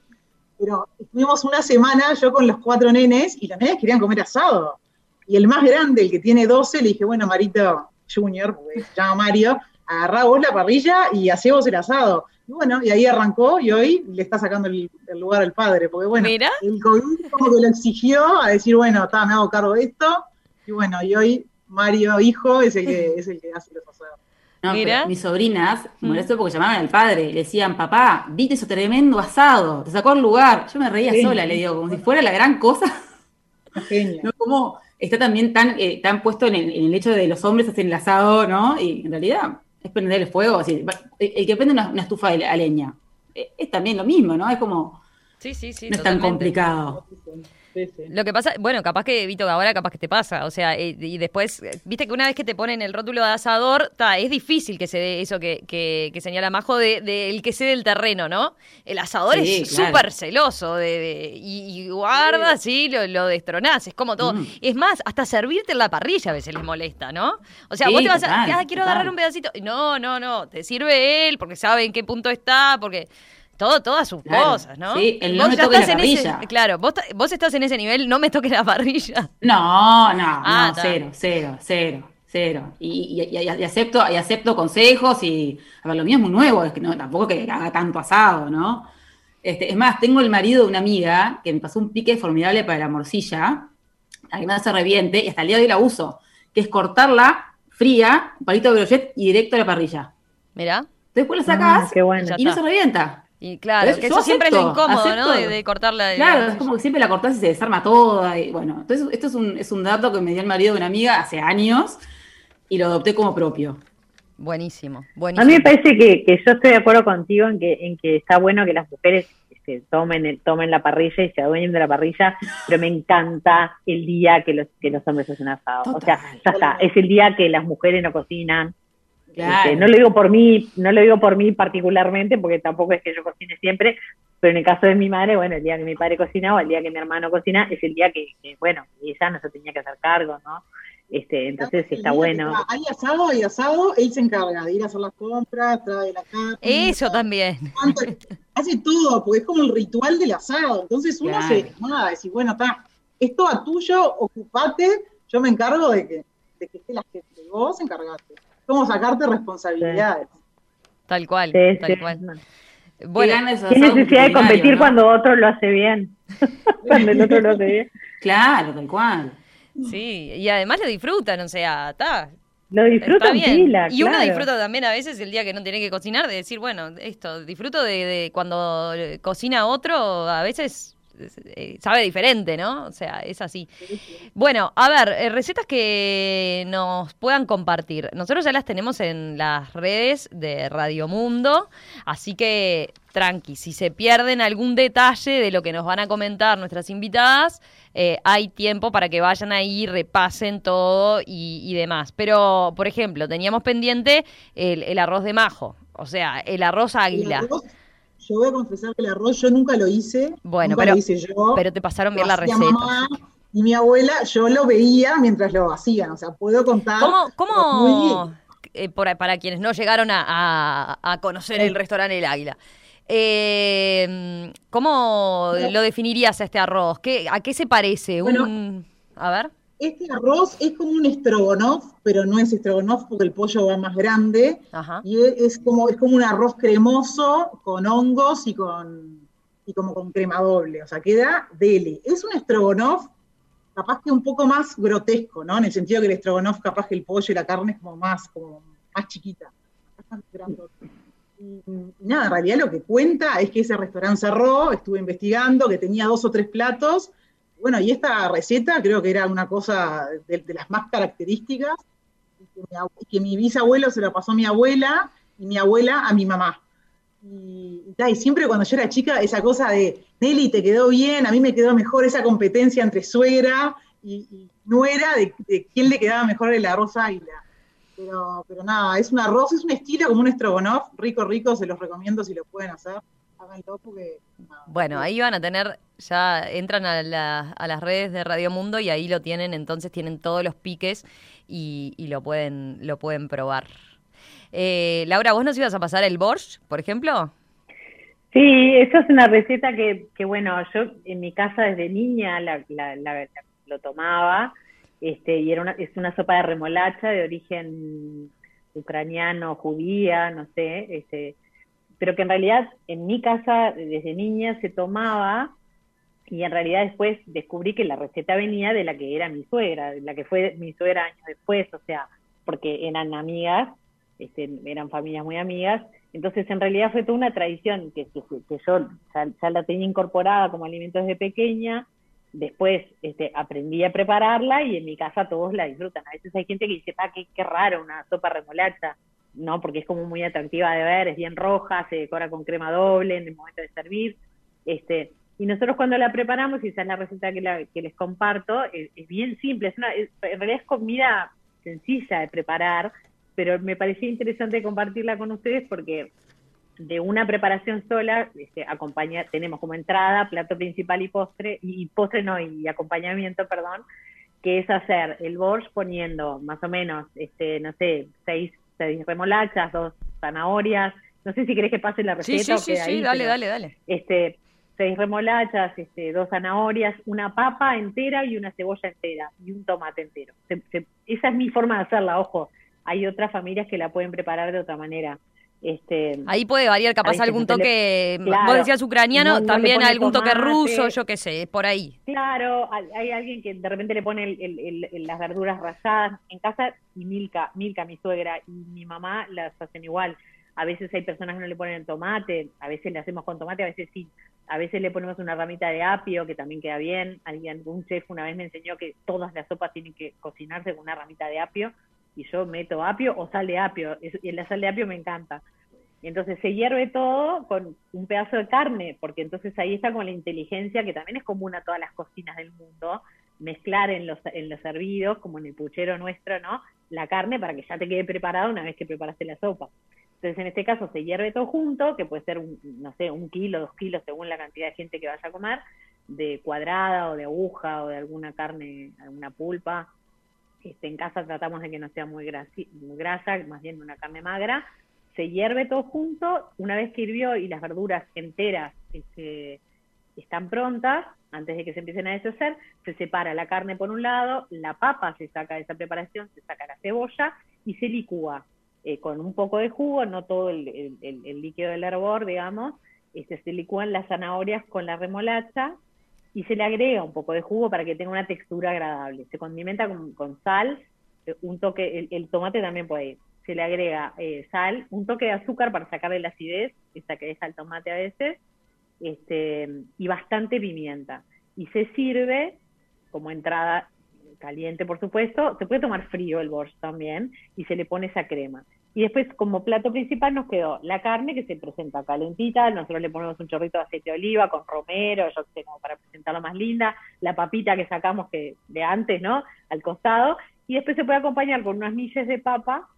Pero estuvimos una semana yo con los cuatro nenes y los nenes querían comer asado. Y el más grande, el que tiene 12, le dije, bueno, Marito Junior, porque se llama Mario, agarrá vos la parrilla y hacemos el asado. Y bueno, y ahí arrancó y hoy le está sacando el, lugar al padre, porque bueno, el COVID como que lo exigió a decir, bueno, está, me hago cargo de esto, y bueno, y hoy Mario, hijo, es el que, es el que hace los asados. No, Mira. mis sobrinas mm. molestó porque llamaban al padre y le decían, papá, viste eso tremendo asado, te sacó el lugar. Yo me reía sola, le digo, como si fuera la gran cosa. No, como está también tan, eh, tan puesto en el, hecho de los hombres hacen el asado, ¿no? Y en realidad es prender el fuego. el, que prende una, estufa de, a leña eh, es, también lo mismo, ¿no? Es como. Sí, sí, sí. No es tan complicado. Lo que pasa, bueno, capaz que, Vito, ahora capaz que te pasa, o sea, eh, y después, viste que una vez que te ponen el rótulo de asador, es difícil que se dé eso que, que, señala Majo del de, el que cede el terreno, ¿no? El asador es súper celoso de, y, guarda, sí, lo, lo, destronás, es como todo. Mm. Es más, hasta servirte en la parrilla a veces les molesta, ¿no? O sea, vos te vas a, ah, quiero agarrar un pedacito. No, no, no, te sirve él porque sabe en qué punto está, porque todo, todas sus cosas, ¿no? Sí, el no me toque la parrilla. claro, vos, vos estás en ese nivel, no me toques la parrilla. No, no, ah, no, cero, cero, cero, cero. Y, y, y, acepto, y acepto consejos y, a ver, lo mío es muy nuevo, es que no, tampoco que haga tanto asado, ¿no? Este, es más, tengo el marido de una amiga que me pasó un pique formidable para la morcilla, además se reviente, y hasta el día de hoy la uso, que es cortarla fría, un palito de brochet y directo a la parrilla. Mira. Después la sacás ah, y no se revienta. Y claro, que eso siempre es lo incómodo, ¿no? De, cortarla. Claro, es como que siempre la cortás y se desarma toda. Y bueno, entonces esto es un, es un dato que me dio el marido de una amiga hace años y lo adopté como propio. Buenísimo, buenísimo. A mí me parece que, que yo estoy de acuerdo contigo en que, en que está bueno que las mujeres este, tomen, tomen la parrilla y se adueñen de la parrilla, pero me encanta el día que los, que los hombres hacen asado. o sea, ya está, es el día que las mujeres no cocinan, este, no lo digo por mí, no lo digo por mí particularmente, porque tampoco es que yo cocine siempre, pero en el caso de mi madre, bueno, el día que mi padre cocina o el día que mi hermano cocina, es el día que, bueno, ella no se tenía que hacer cargo, ¿no? Este, entonces está bueno. Hay asado, hay asado, él se encarga de ir a hacer las compras, trae la carne. Eso también. Hace todo, porque es como el ritual del asado. Entonces uno se nada, decir, bueno, está, esto a tuyo, ocupate, yo me encargo de que, de que esté la gente, vos encargate cómo sacarte responsabilidades. Tal cual, tal cual. Bueno, ¿qué necesidad de competir cuando otro lo hace bien? cuando el otro lo hace bien. Claro, tal cual. Sí, y además lo disfrutan, o sea, está. Lo disfrutan bien. y uno disfruta también a veces el día que no tiene que cocinar, de decir, bueno, esto, disfruto de, de cuando cocina otro, a veces eh, sabe diferente, ¿no? O sea, es así. Bueno, a ver, eh, recetas que nos puedan compartir. Nosotros ya las tenemos en las redes de Radio Mundo, así que tranqui, si se pierden algún detalle de lo que nos van a comentar nuestras invitadas, eh, hay tiempo para que vayan ahí, repasen todo y, demás. Pero, por ejemplo, teníamos pendiente el, arroz de majo, o sea, el arroz águila yo voy a confesar que el arroz yo nunca lo hice. Bueno, pero, pero te pasaron bien la receta. y mi abuela, yo lo veía mientras lo hacían, o sea, puedo contar. ¿Cómo, cómo eh, para quienes no llegaron a, conocer el restaurante El Águila? Eh, ¿Cómo lo definirías a este arroz? ¿Qué, ¿A qué se parece? un, a ver. Este arroz es como un estrogonoff, pero no es estrogonoff porque el pollo va más grande. Y es como, es como un arroz cremoso con hongos y con y como con crema doble. O sea, queda dele. Es un estrogonoff capaz que un poco más grotesco, ¿no? En el sentido que el estrogonoff capaz que el pollo y la carne es como más, como más chiquita. Y, nada, en realidad lo que cuenta es que ese restaurante cerró, estuve investigando, que tenía dos o tres platos bueno, y esta receta creo que era una cosa de, las más características, que mi, bisabuelo se la pasó a mi abuela y mi abuela a mi mamá. Y, siempre cuando yo era chica, esa cosa de, Nelly, te quedó bien, a mí me quedó mejor esa competencia entre suegra y, nuera de, de, quién le quedaba mejor el arroz águila. Pero, pero nada, es un arroz, es un estilo como un estrogonoff, rico, rico, se los recomiendo si lo pueden hacer. Bueno, ahí van a tener, ya entran a, las redes de Radio Mundo y ahí lo tienen, entonces tienen todos los piques y, lo, pueden, lo pueden probar. Eh, Laura, ¿vos nos ibas a pasar el borscht, por ejemplo? Sí, eso es una receta que, que bueno, yo en mi casa desde niña la, lo tomaba, este, y era una, es una sopa de remolacha de origen ucraniano, judía, no sé, este, pero que en realidad en mi casa desde niña se tomaba y en realidad después descubrí que la receta venía de la que era mi suegra, de la que fue mi suegra años después, o sea, porque eran amigas, este, eran familias muy amigas, entonces en realidad fue toda una tradición que, yo ya, la tenía incorporada como alimento desde pequeña, después este, aprendí a prepararla y en mi casa todos la disfrutan. A veces hay gente que dice, ah, qué, qué raro una sopa remolacha, ¿no? Porque es como muy atractiva de ver, es bien roja, se decora con crema doble en el momento de servir. Este, y nosotros cuando la preparamos, y esa es la receta que, les comparto, es, bien simple, es una, en realidad es comida sencilla de preparar, pero me parecía interesante compartirla con ustedes porque de una preparación sola, este, acompaña, tenemos como entrada, plato principal y postre, y postre no, y acompañamiento, perdón, que es hacer el borscht poniendo más o menos, este, no sé, seis, seis remolachas, dos zanahorias, no sé si querés que pase la receta. Sí, sí, sí, dale, dale, dale. Este, seis remolachas, este, dos zanahorias, una papa entera y una cebolla entera y un tomate entero. esa es mi forma de hacerla, ojo. Hay otras familias que la pueden preparar de otra manera. Este, Ahí puede variar capaz algún toque, vos decías ucraniano, también algún toque ruso, yo qué sé, por ahí. Claro, hay, alguien que de repente le pone las verduras rasadas. En casa, y Milka, Milka, mi suegra, y mi mamá las hacen igual. A veces hay personas que no le ponen el tomate, a veces le hacemos con tomate, a veces sí. A veces le ponemos una ramita de apio, que también queda bien. Alguien, un chef una vez me enseñó que todas las sopas tienen que cocinarse con una ramita de apio, y yo meto apio o sal de apio, y la sal de apio me encanta. Entonces se hierve todo con un pedazo de carne, porque entonces ahí está con la inteligencia que también es común a todas las cocinas del mundo, mezclar en los, en los servidos, como en el puchero nuestro, ¿no? La carne para que ya te quede preparada una vez que preparaste la sopa. Entonces, en este caso se hierve todo junto, que puede ser, un, no sé, un kilo, dos kilos, según la cantidad de gente que vaya a comer, de cuadrada o de aguja o de alguna carne, alguna pulpa. Este, en casa tratamos de que no sea muy, grasa, más bien una carne magra. Se hierve todo junto, una vez que hirvió y las verduras enteras este, están prontas, antes de que se empiecen a deshacer, se separa la carne por un lado, la papa se saca de esa preparación, se saca la cebolla y se licúa eh, con un poco de jugo, no todo el, líquido del hervor, digamos, este, se licúan las zanahorias con la remolacha y se le agrega un poco de jugo para que tenga una textura agradable. Se condimenta con, sal, eh, un toque, el, tomate también puede ir. Se le agrega eh, sal, un toque de azúcar para sacarle la acidez, esa que deja el tomate a veces, este, y bastante pimienta. Y se sirve como entrada caliente por supuesto, se puede tomar frío el borscht también y se le pone esa crema. Y después como plato principal nos quedó la carne que se presenta calentita, nosotros le ponemos un chorrito de aceite de oliva con romero, yo sé, como para presentarlo más linda, la papita que sacamos que de antes, ¿no? Al costado, y después se puede acompañar con unas milles de papa,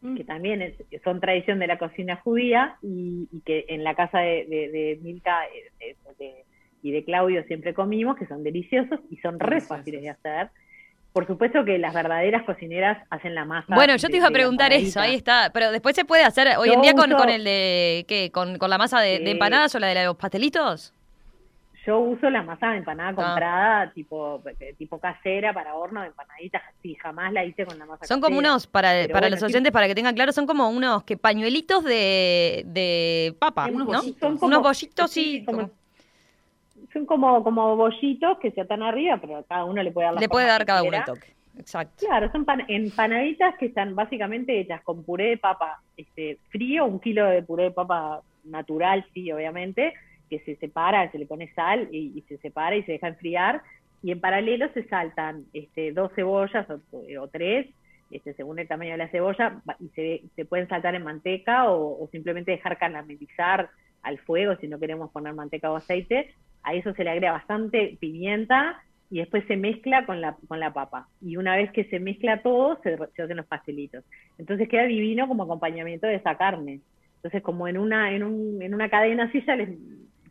mm. que también son tradición de la cocina judía y, que en la casa de, de, Milka eh, y de Claudio siempre comimos, que son deliciosos y son re fáciles de hacer por supuesto que las verdaderas cocineras hacen la masa. Bueno, yo te iba a preguntar eso, ahí está. Pero después se puede hacer hoy en día con, con, el de, ¿qué? ¿Con, la masa de, empanadas o la de los pastelitos? Yo uso la masa de empanada ah. comprada, tipo tipo casera para horno de empanaditas. Sí, jamás la hice con la masa Son como unos, para, para los oyentes, para que tengan claro, son como unos que pañuelitos de, de papa, ¿no? unos bollitos, sí. Como, son como, como bollitos que se atan arriba, pero cada uno le puede dar la Le puede dar cada uno el toque. Exacto. Claro, son empanaditas que están básicamente hechas con puré de papa este, frío, un kilo de puré de papa natural, sí, obviamente, que se separa, se le pone sal y, se separa y se deja enfriar. Y en paralelo se saltan este, dos cebollas o, tres, este, según el tamaño de la cebolla, y se, se pueden saltar en manteca o, o simplemente dejar caramelizar al fuego si no queremos poner manteca o aceite a eso se le agrega bastante pimienta y después se mezcla con la, con la papa. Y una vez que se mezcla todo, se, hacen los pastelitos. Entonces queda divino como acompañamiento de esa carne. Entonces como en una, en, un, en una cadena así ya les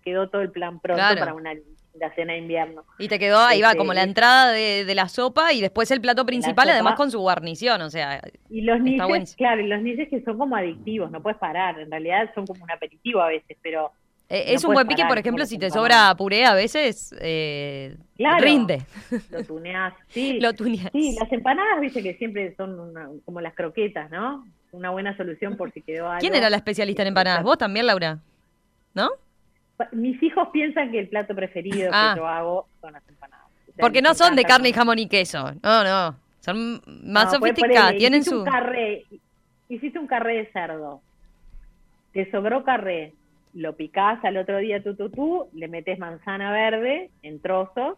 quedó todo el plan pronto para una la cena de invierno. Y te quedó ahí va este, como la entrada de, de, la sopa y después el plato principal, además con su guarnición, o sea. Y los nices, claro, y los nices que son como adictivos, no puedes parar, en realidad son como un aperitivo a veces, pero eh, es un buen pique, por ejemplo, si te sobra puré a veces, eh, rinde. Lo tuneás, sí. Lo Sí, las empanadas, viste que siempre son como las croquetas, ¿no? una buena solución por si quedó algo. ¿Quién era la especialista en empanadas? ¿Vos también, Laura? ¿No? Mis hijos piensan que el plato preferido Ah. que yo hago son las empanadas. O sea, Porque no son de carne y jamón y queso. No, no. Son más No, pues, sofisticadas. Tienen hiciste su. Un carré, hiciste un carré de cerdo. Te sobró carré. Lo picás al otro día tú, tú, tú. Le metes manzana verde en trozos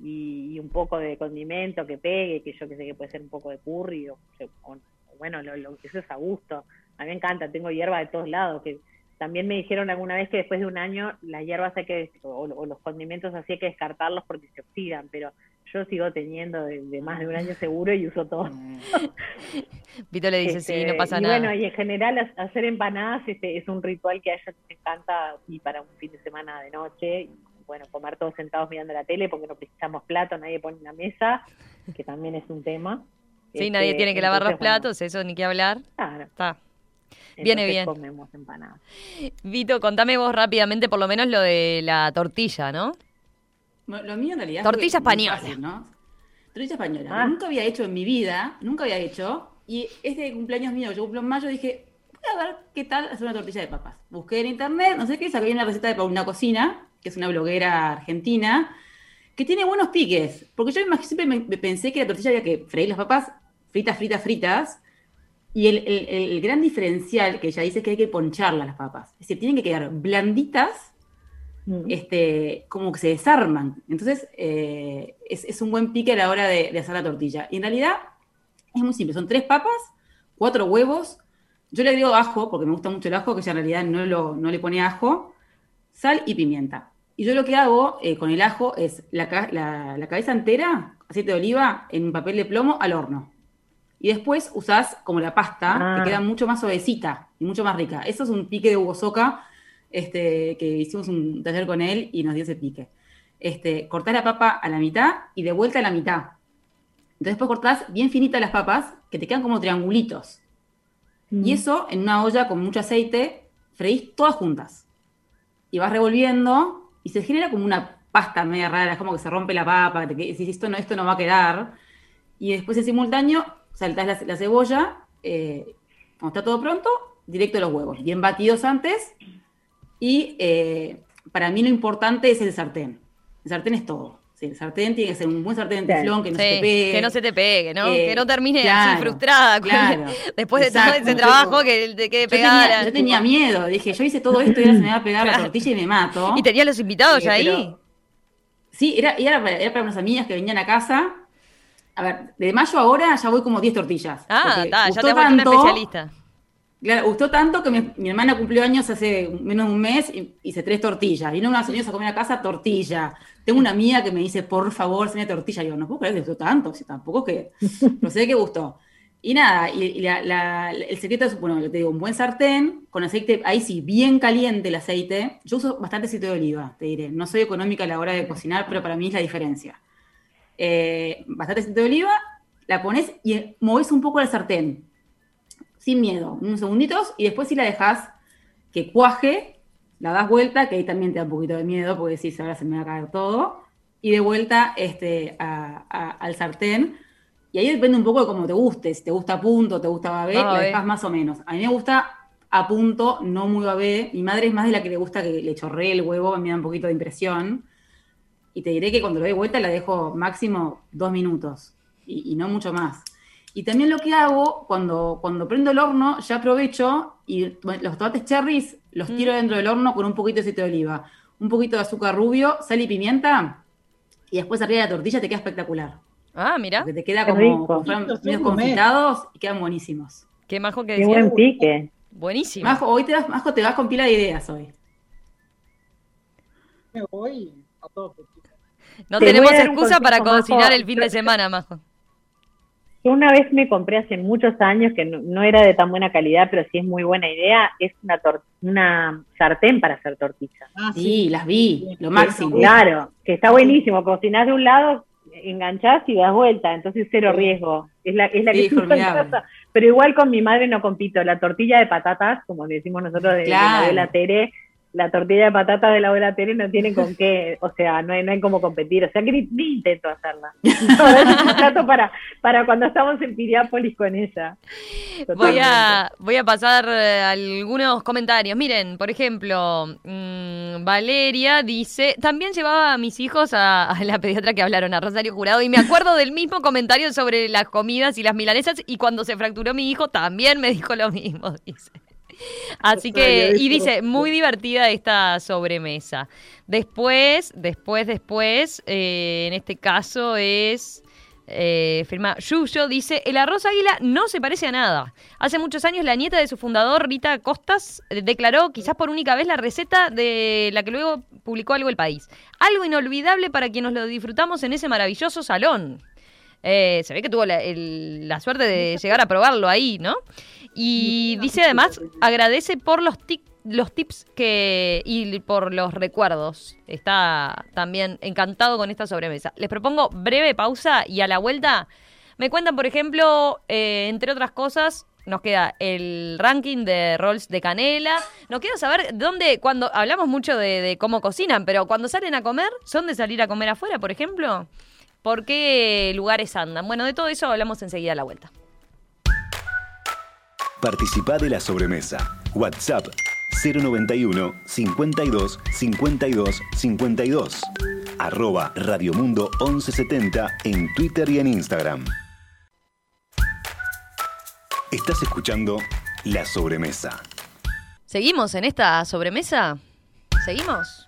y, un poco de condimento que pegue, que yo que sé que puede ser un poco de curry o, o- bueno, lo- lo- eso es a gusto. A mí me encanta, tengo hierba de todos lados. que También me dijeron alguna vez que después de un año las hierbas hay que, o, o los condimentos así hay que descartarlos porque se oxidan, pero yo sigo teniendo de, de más de un año seguro y uso todo. Vito le dice, sí, Este, no pasa y nada. bueno, y en general ha- hacer empanadas este, es un ritual que a ellos les encanta y para un fin de semana de noche. Y, bueno, comer todos sentados mirando la tele porque no precisamos plato, nadie pone una mesa, que también es un tema. Sí, Este, nadie tiene que lavar los bueno, platos, eso ni que hablar. claro, Está. Viene bien. comemos empanadas. Vito, contame vos rápidamente por lo menos lo de la tortilla, ¿no? Bueno, Lo mío en realidad. Tortilla española. fácil, ¿no? Tortilla española. Ah. Nunca había hecho en mi vida, nunca había hecho. Y este cumpleaños mío, yo cumplo en mayo, dije, voy a ver qué tal hacer una tortilla de papas. Busqué en internet, no sé qué, saqué una receta de Paulina Cocina, que es una bloguera argentina, que tiene buenos piques. Porque yo siempre me, me pensé que la tortilla había que freír las papas fritas, fritas, fritas. Y el, el- gran diferencial que ella dice es que hay que poncharlas las papas. Es decir, tienen que quedar blanditas Mm. este, como que se desarman. Entonces, eh, es, es un buen pique a la hora de, de hacer la tortilla. Y en realidad es muy simple. Son tres papas, cuatro huevos. Yo le agrego ajo, porque me gusta mucho el ajo, que ella en realidad no, lo, no le pone ajo, sal y pimienta. Y yo lo que hago eh, con el ajo es la, la- la cabeza entera, aceite de oliva, en papel de plomo al horno. Y después usás como la pasta, Ah. que queda mucho más suavecita y mucho más rica. Eso es un pique de Hugo Soca, este, que hicimos un taller con él y nos dio ese pique. Este, cortás la papa a la mitad y de vuelta a la mitad. Entonces después cortás bien finitas las papas, que te quedan como triangulitos. Mm. Y eso en una olla con mucho aceite, freís todas juntas. Y vas revolviendo y se genera como una pasta media rara, es como que se rompe la papa, que te decís, esto no, esto no va a quedar. Y después en simultáneo saltás la, la cebolla, eh, cuando está todo pronto, directo a los huevos, bien batidos antes. Y eh, para mí lo importante es el sartén. El sartén es todo. Sí, el sartén tiene que ser un buen sartén de teflón, que no Sí, se te pegue. que no se te pegue, ¿no? Eh, que no termine así claro, frustrada. con- claro. Después de todo ese trabajo que te quede Yo pegada. tenía, yo tenía miedo, dije, yo hice todo esto y ahora se me va a pegar la tortilla y me mato. Y tenía los invitados Eh, ya ahí. pero- Sí, era, era, para, era para unas amigas que venían a casa. A ver, de mayo a ahora ya voy como 10 tortillas. Ah, ya te una tanto- especialista. Claro, gustó tanto que mi, mi hermana cumplió años hace menos de un mes y hice tres tortillas. Vino unos amigos a comer a casa, tortilla. Tengo una amiga que me dice, por favor, me tortilla. Y yo, no puedo creer que gustó tanto, si tampoco que. No sé qué gustó. Y nada, y, y la- la- el secreto es, bueno, te digo, un buen sartén, con aceite, ahí sí, bien caliente el aceite. Yo uso bastante aceite de oliva, te diré. No soy económica a la hora de cocinar, pero para mí es la diferencia. Eh, bastante aceite de oliva, la pones y moves un poco al sartén sin miedo, unos segunditos, y después si la dejas que cuaje, la das vuelta, que ahí también te da un poquito de miedo, porque decís, ahora se me va a caer todo, y de vuelta este, a- a- al sartén, y ahí depende un poco de cómo te guste, si te gusta a punto, te gusta babé, Ah, la babé. dejas más o menos. A mí me gusta a punto, no muy babé, mi madre es más de la que le gusta que le chorree el huevo, me da un poquito de impresión, y te diré que cuando lo doy vuelta la dejo máximo dos minutos, y, y no mucho más. Y también lo que hago, cuando, cuando prendo el horno, ya aprovecho y bueno, los tomates cherries los tiro dentro del horno con un poquito de aceite de oliva, un poquito de azúcar rubio, sal y pimienta, y después arriba de la tortilla te queda espectacular. Ah, mira, Porque te queda Qué como, como fueran Rico, medio sí, comer. confitados y quedan buenísimos. qué majo que Qué decías. buen pique. Buenísimo. Majo, hoy te vas, Majo, te vas con pila de ideas hoy. Me voy a todos. No Te tenemos excusa para Majo. cocinar el fin de semana, Majo. Yo una vez me compré hace muchos años, que no, no era de tan buena calidad, pero sí es muy buena idea, es una, tor- una sartén para hacer tortillas. Ah, Sí, las vi, lo máximo. Claro, que está buenísimo, cocinás de un lado, enganchás y das vuelta, entonces cero riesgo. Es la, es la Sí, que casa. Pero igual con mi madre no compito. La tortilla de patatas, como le decimos nosotros de, de la Tere, la tortilla de patata de la tele no tiene con qué, o sea, no hay, no hay cómo competir, o sea que ni, intento hacerla. trato para, para cuando estamos en Piriápolis con ella. Voy a, voy a pasar eh, algunos comentarios. Miren, por ejemplo, mm, Valeria dice, también llevaba a mis hijos a, a, la pediatra que hablaron, a Rosario Jurado, y me acuerdo del mismo comentario sobre las comidas y las milanesas, y cuando se fracturó mi hijo también me dijo lo mismo, dice. Así que, y dice, muy divertida esta sobremesa. Después, después, después, eh, en este caso es... Eh, firma Yuyo, dice, el arroz águila no se parece a nada. Hace muchos años la nieta de su fundador, Rita Costas, eh, declaró quizás por única vez la receta de la que luego publicó algo el país. Algo inolvidable para quienes lo disfrutamos en ese maravilloso salón. se ve que tuvo la, la suerte de llegar a probarlo ahí, ¿no? Y dice además, agradece por los, los tips que y por los recuerdos. Está también encantado con esta sobremesa. Les propongo breve pausa y a la vuelta me cuentan, por ejemplo, eh, entre otras cosas, nos queda el ranking de rolls de canela. Nos queda saber dónde, cuando hablamos mucho de, de, cómo cocinan, pero cuando salen a comer, ¿son de salir a comer afuera, por ejemplo? ¿Por qué lugares andan? Bueno, de todo eso hablamos enseguida a la vuelta. Participa de la sobremesa. WhatsApp 091 52 52 52. Arroba Radiomundo 1170 en Twitter y en Instagram. Estás escuchando La Sobremesa. ¿Seguimos en esta sobremesa? ¿Seguimos?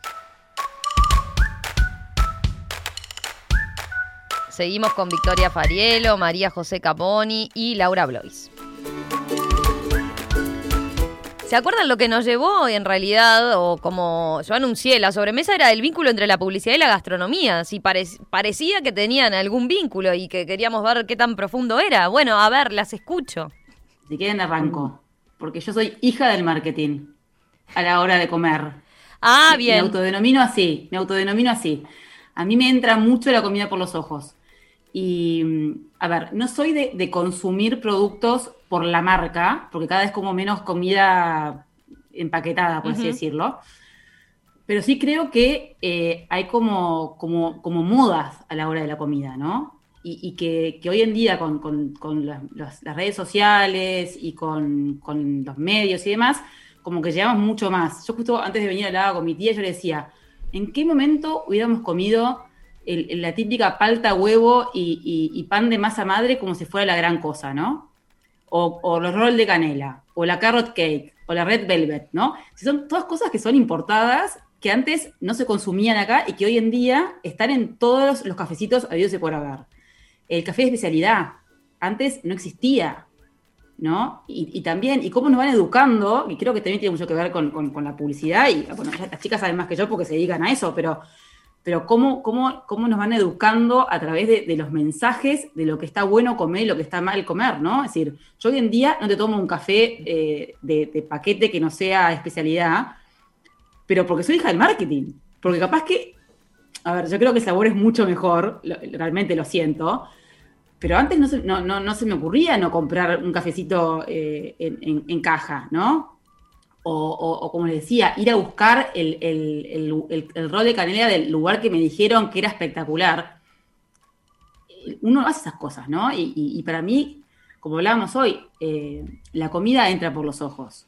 Seguimos con Victoria Farielo, María José Caponi y Laura Blois. ¿Se acuerdan lo que nos llevó en realidad, o como yo anuncié, la sobremesa era el vínculo entre la publicidad y la gastronomía? Si parecía que tenían algún vínculo y que queríamos ver qué tan profundo era. Bueno, a ver, las escucho. Si quieren arranco, porque yo soy hija del marketing a la hora de comer. Ah, bien. Me autodenomino así, me autodenomino así. A mí me entra mucho la comida por los ojos. Y, a ver, no soy de, consumir productos por la marca, porque cada vez como menos comida empaquetada, por así decirlo. Pero sí creo que eh, hay como, como, como, modas a la hora de la comida, ¿no? Y, que, hoy en día con, las, redes sociales y con, los medios y demás, como que llevamos mucho más. Yo justo antes de venir a hablar con mi tía, yo le decía, ¿en qué momento hubiéramos comido la típica palta, huevo y, pan de masa madre como si fuera la gran cosa, ¿no? O, los rolls de canela, o la carrot cake, o la red velvet, ¿no? Si son todas cosas que son importadas, que antes no se consumían acá y que hoy en día están en todos los cafecitos a Dios por haber. El café de especialidad, antes no existía, ¿no? Y, también, y cómo nos van educando, y creo que también tiene mucho que ver con, la publicidad, y bueno, las chicas saben más que yo porque se dedican a eso, pero pero cómo, cómo, cómo nos van educando a través de, los mensajes de lo que está bueno comer y lo que está mal comer, ¿no? Es decir, yo hoy en día no te tomo un café eh, de, paquete que no sea especialidad, pero porque soy hija del marketing. Porque capaz que, a ver, yo creo que el sabor es mucho mejor, realmente lo siento, pero antes no se, no, se me ocurría no comprar un cafecito eh, en caja, ¿no? O, como les decía, ir a buscar el, el, rol de canela del lugar que me dijeron que era espectacular. Uno hace esas cosas, ¿no? Y, para mí, como hablábamos hoy, eh, la comida entra por los ojos.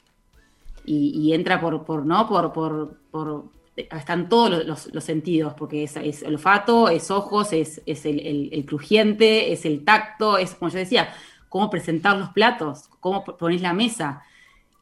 Y, entra por, por, ¿no? Por, por, por están todos los, sentidos, porque es, es, olfato, es ojos, es, es el, crujiente, es el tacto, es, como yo decía, cómo presentar los platos, cómo poner la mesa.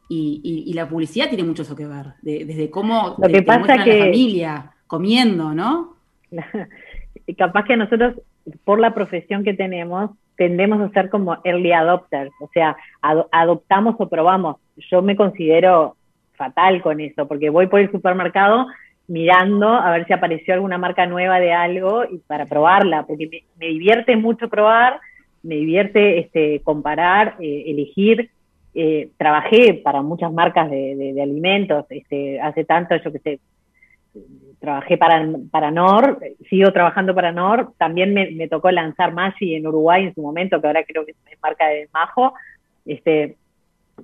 Y, la publicidad tiene mucho eso que ver, desde cómo Lo que pasa que... la familia comiendo, ¿no? Capaz que nosotros, por la profesión que tenemos, tendemos a ser como early adopters, o sea, adoptamos o probamos. Yo me considero fatal con eso, porque voy por el supermercado mirando a ver si apareció alguna marca nueva de algo y para probarla, porque me, divierte mucho probar, me divierte este, comparar, eh, elegir, eh, trabajé para muchas marcas de, alimentos, este, hace tanto, yo que sé, trabajé para, para NOR, sigo trabajando para NOR, también me, tocó lanzar Maggi en Uruguay en su momento, que ahora creo que es marca de Majo, este,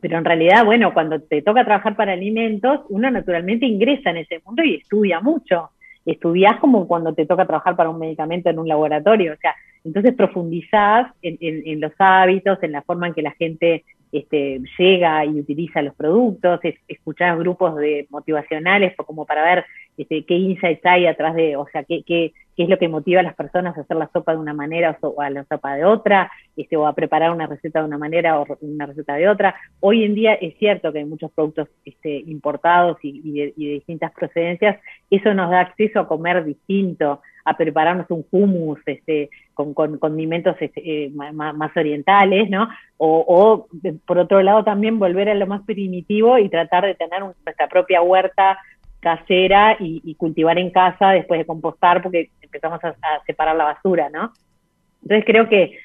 pero en realidad, bueno, cuando te toca trabajar para alimentos, uno naturalmente ingresa en ese mundo y estudia mucho. Estudias como cuando te toca trabajar para un medicamento en un laboratorio, o sea, entonces profundizás en, los hábitos, en la forma en que la gente este, llega y utiliza los productos, escuchás grupos de motivacionales como para ver este, qué insights hay atrás de, o sea, qué, qué, qué es lo que motiva a las personas a hacer la sopa de una manera o, a la sopa de otra, este, o a preparar una receta de una manera o una receta de otra. Hoy en día es cierto que hay muchos productos este, importados y, de, distintas procedencias, eso nos da acceso a comer distinto, a prepararnos un hummus este, con, condimentos este, eh, más, orientales, ¿no? O, por otro lado también volver a lo más primitivo y tratar de tener nuestra propia huerta casera y, cultivar en casa después de compostar porque empezamos a, separar la basura, ¿no? Entonces creo que,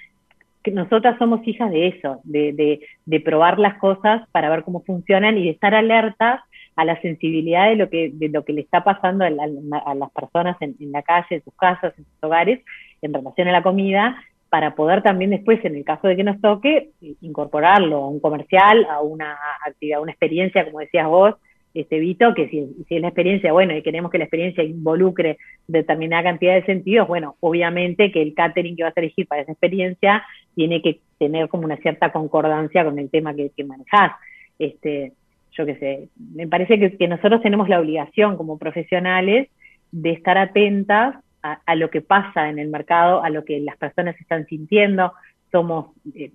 nosotras somos hijas de eso, de, de, probar las cosas para ver cómo funcionan y de estar alertas a la sensibilidad de lo que, de lo que le está pasando a, las personas en, la calle, en sus casas, en sus hogares, en relación a la comida, para poder también después, en el caso de que nos toque, incorporarlo a un comercial, a una actividad, a una experiencia, como decías vos, este Vito, que si, es la experiencia, bueno, y queremos que la experiencia involucre determinada cantidad de sentidos, bueno, obviamente que el catering que vas a elegir para esa experiencia tiene que tener como una cierta concordancia con el tema que, que manejás. Este, yo qué sé, me parece que, nosotros tenemos la obligación como profesionales de estar atentas a, lo que pasa en el mercado, a lo que las personas están sintiendo. Somos, eh,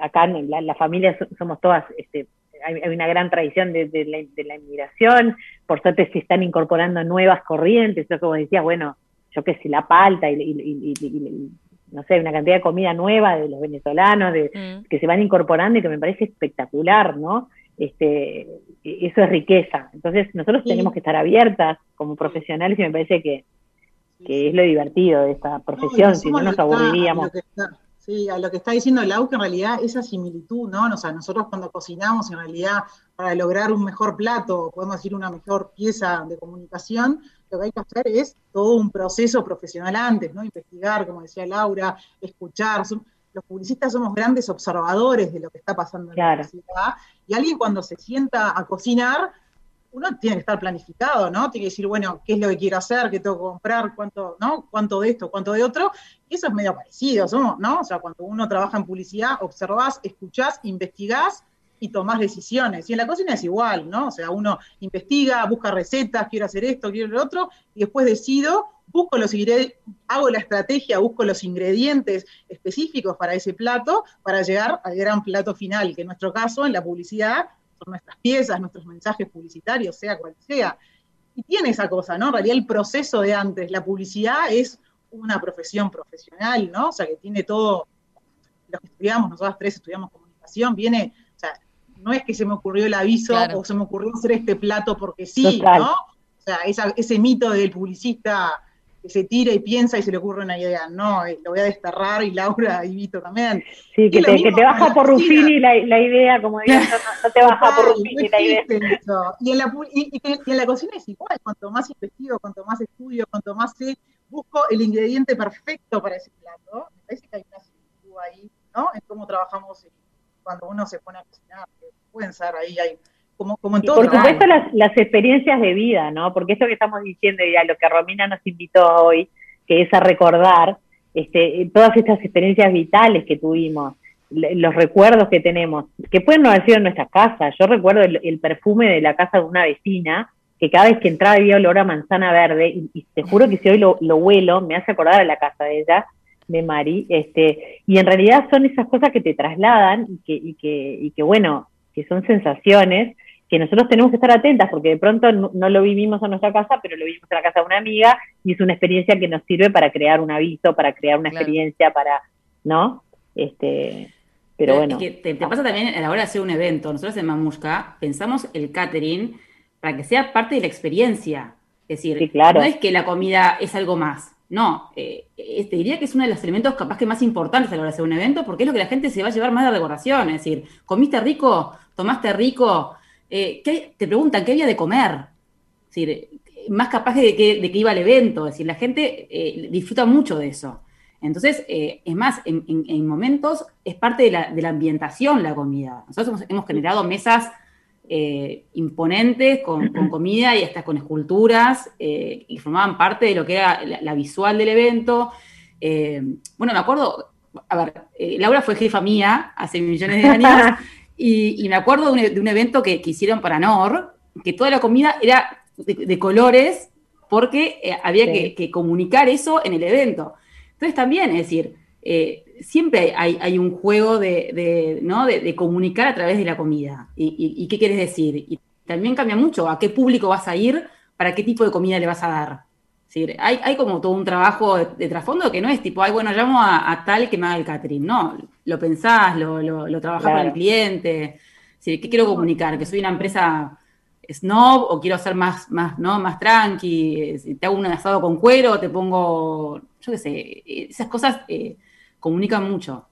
acá en la, familia somos todas este, hay, una gran tradición de, la, inmigración, por suerte se están incorporando nuevas corrientes, eso como decía, bueno, yo que sé, la palta y, no sé, una cantidad de comida nueva de los venezolanos, de, mm. que se van incorporando y que me parece espectacular, ¿no? Este, eso es riqueza. Entonces, nosotros tenemos que estar abiertas como profesionales y me parece que, es lo divertido de esta profesión, si no nos aburriríamos. Sí, a lo que está diciendo Lau, que en realidad esa similitud, ¿no? O sea, nosotros cuando cocinamos, en realidad, para lograr un mejor plato, podemos decir una mejor pieza de comunicación, lo que hay que hacer es todo un proceso profesional antes, ¿no? Investigar, como decía Laura, escuchar. Los publicistas somos grandes observadores de lo que está pasando en la sociedad, y alguien cuando se sienta a cocinar, uno tiene que estar planificado, ¿no? Tiene que decir, bueno, qué es lo que quiero hacer, qué tengo que comprar, cuánto, ¿no? Cuánto de esto, cuánto de otro. Eso es medio parecido, ¿no? O sea, cuando uno trabaja en publicidad, observás, escuchás, investigás y tomás decisiones. Y en la cocina es igual, ¿no? O sea, uno investiga, busca recetas, quiero hacer esto, quiero lo otro, y después decido, busco los hago la estrategia, busco los ingredientes específicos para ese plato, para llegar al gran plato final, que en nuestro caso, en la publicidad, nuestras piezas, nuestros mensajes publicitarios, sea cual sea. Y tiene esa cosa, ¿no? En realidad el proceso de antes, la publicidad es una profesión profesional, ¿no? O sea, que tiene todo, los que estudiamos, nosotros tres estudiamos comunicación, viene, o sea, no es que se me ocurrió el aviso o se me ocurrió hacer este plato porque sí, ¿no? O sea, ese mito del publicista que se tira y piensa y se le ocurre una idea. No, eh, lo voy a desterrar y Laura y Vito también. Sí, que, te, que te, baja por Ruffini la, la, idea, como digo, no, te baja por Ruffini la idea. Y en la, y, en la cocina es igual, cuanto más investigo, cuanto más estudio, cuanto más sé, busco el ingrediente perfecto para ese plato. Me parece que hay una similitud ahí, ¿no? En cómo trabajamos cuando uno se pone a cocinar, pueden ser ahí, hay como, como en todo por supuesto las, las, experiencias de vida, ¿no? Porque esto que estamos diciendo y a lo que Romina nos invitó hoy, que es a recordar este, todas estas experiencias vitales que tuvimos, los recuerdos que tenemos, que pueden no haber sido en nuestra casa. Yo recuerdo el, perfume de la casa de una vecina, que cada vez que entraba había olor a manzana verde, y, te juro que si hoy lo, lo huelo, me hace acordar a la casa de ella, de Mari, este, y en realidad son esas cosas que te trasladan y que, y que, y que bueno, que son sensaciones que nosotros tenemos que estar atentas porque de pronto no, lo vivimos en nuestra casa, pero lo vivimos en la casa de una amiga y es una experiencia que nos sirve para crear un aviso, para crear una experiencia, para, ¿no? Este, pero, bueno. te, pasa también a la hora de hacer un evento. Nosotros en Mamushka pensamos el catering para que sea parte de la experiencia. Es decir, no es que la comida es algo más. No, eh, te diría que es uno de los elementos capaz que más importantes a la hora de hacer un evento, porque es lo que la gente se va a llevar más de decoración. Es decir, comiste rico, tomaste rico, eh, te preguntan qué había de comer. Es decir, más capaz de que, iba al evento. Es decir, la gente disfruta mucho de eso. Entonces, eh, es más, en, momentos es parte de la, ambientación la comida. Nosotros hemos, generado mesas eh, imponentes con, comida y hasta con esculturas eh, y formaban parte de lo que era la, visual del evento. bueno, me acuerdo, a ver, Laura fue jefa mía hace millones de años y, me acuerdo de un, evento que, hicieron para NOR, que toda la comida era de, colores porque había que comunicar eso en el evento. Entonces también, es decir, eh, siempre hay, un juego de, ¿no? de, comunicar a través de la comida. Y, qué quieres decir? Y también cambia mucho a qué público vas a ir, para qué tipo de comida le vas a dar. Hay, hay, como todo un trabajo de, trasfondo que no es tipo, ay, bueno, llamo a, tal que me haga el catering. No, lo pensás, lo, lo, lo trabajás con el cliente. ¿Qué quiero comunicar? ¿Que soy una empresa snob o quiero ser más, más, ¿no? más tranqui? Te hago un asado con cuero, te pongo yo qué sé, esas cosas eh, comunican mucho.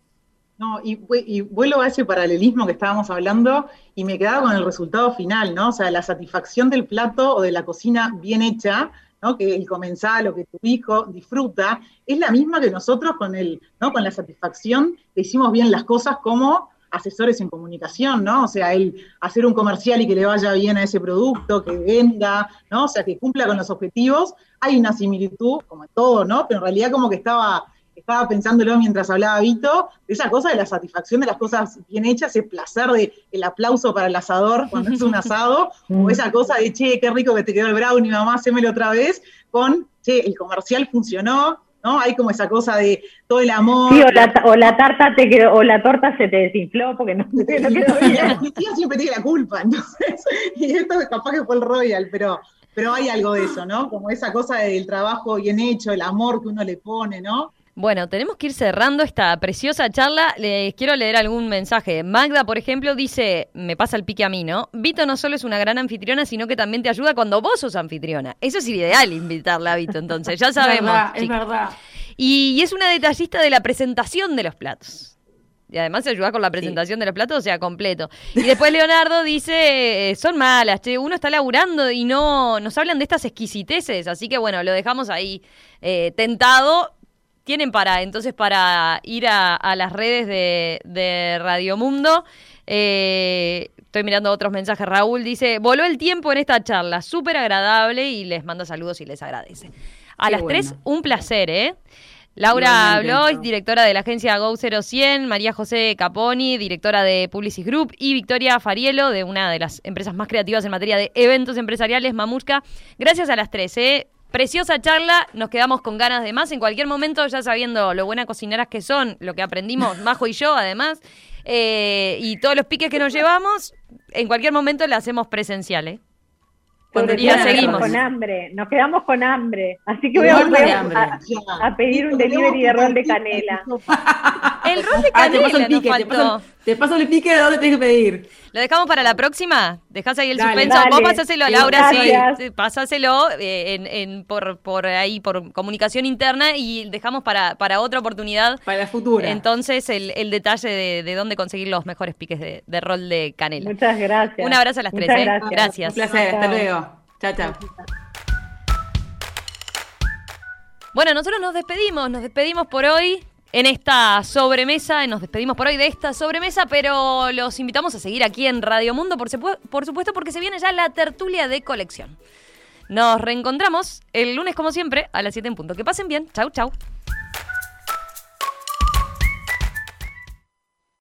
No, y, vuelvo a ese paralelismo que estábamos hablando y me quedaba con el resultado final, ¿no? O sea, la satisfacción del plato o de la cocina bien hecha, Que el comensal o que tu hijo disfruta, es la misma que nosotros con el, ¿no? Con la satisfacción que hicimos bien las cosas como asesores en comunicación, ¿no? O sea, el hacer un comercial y que le vaya bien a ese producto, que venda, ¿no? O sea, que cumpla con los objetivos. Hay una similitud, como en todo, ¿no? Pero en realidad como que estaba, estaba pensándolo mientras hablaba Vito, de esa cosa de la satisfacción de las cosas bien hechas, ese placer de el aplauso para el asador cuando es un asado, o esa cosa de, che, qué rico que te quedó el brownie, mamá, hacémelo otra vez, con, che, el comercial funcionó, ¿no? Hay como esa cosa de todo el amor. Sí, o la, o la tarta te quedó, o la torta se te desinfló porque no, no quedó bien. La siempre tiene la culpa, entonces, y esto capaz que fue el Royal, pero, pero hay algo de eso, ¿no? Como esa cosa del trabajo bien hecho, el amor que uno le pone, ¿no? Bueno, tenemos que ir cerrando esta preciosa charla. Les quiero leer algún mensaje. Magda, por ejemplo, dice, me pasa el pique a mí, ¿no? Vito no solo es una gran anfitriona, sino que también te ayuda cuando vos sos anfitriona. Eso es ideal invitarla a Vito, entonces, ya sabemos. es verdad, Y, es una detallista de la presentación de los platos. Y además se ayuda con la presentación de los platos, o sea, completo. Y después Leonardo dice, eh, son malas, che, uno está laburando y no nos hablan de estas exquisiteces, así que bueno, lo dejamos ahí eh, tentado tienen para, entonces, para ir a, las redes de, de Radio Mundo. Eh, estoy mirando otros mensajes. Raúl dice, voló el tiempo en esta charla, súper agradable y les manda saludos y les agradece. A las tres, un placer, ¿eh? Laura Blois, directora de la agencia Go 0100, María José Caponi, directora de Publicis Group, y Victoria Farielo, de una de las empresas más creativas en materia de eventos empresariales, Mamushka. Gracias a las tres, ¿eh? Preciosa charla, nos quedamos con ganas de más. En cualquier momento, ya sabiendo lo buenas cocineras que son, lo que aprendimos Majo y yo, además, eh, y todos los piques que nos llevamos, en cualquier momento la hacemos presencial, ¿eh? Cuando ya seguimos. Con hambre, nos quedamos con hambre. Así que voy a, a, pedir un delivery de rol de canela. El rol de canela. Ah, te paso el pique, te paso, el pique de dónde tienes que pedir. ¿Lo dejamos para la próxima? Dejás ahí el suspenso. Vos pasáselo a Laura, sí. Pasáselo eh, en, en, por, por ahí, por comunicación interna y dejamos para, para otra oportunidad. Para la futura. Entonces, el, el detalle de, de, dónde conseguir los mejores piques de, de, rol de canela. Muchas gracias. Un abrazo a las tres. ¿eh? Gracias. gracias. Un placer. Hasta luego. Chao, chao. Bueno, nosotros nos despedimos, nos despedimos por hoy en esta sobremesa, nos despedimos por hoy de esta sobremesa, pero los invitamos a seguir aquí en Radio Mundo, por, por supuesto, porque se viene ya la tertulia de colección. Nos reencontramos el lunes, como siempre, a las 7 en punto. Que pasen bien. Chau, chau.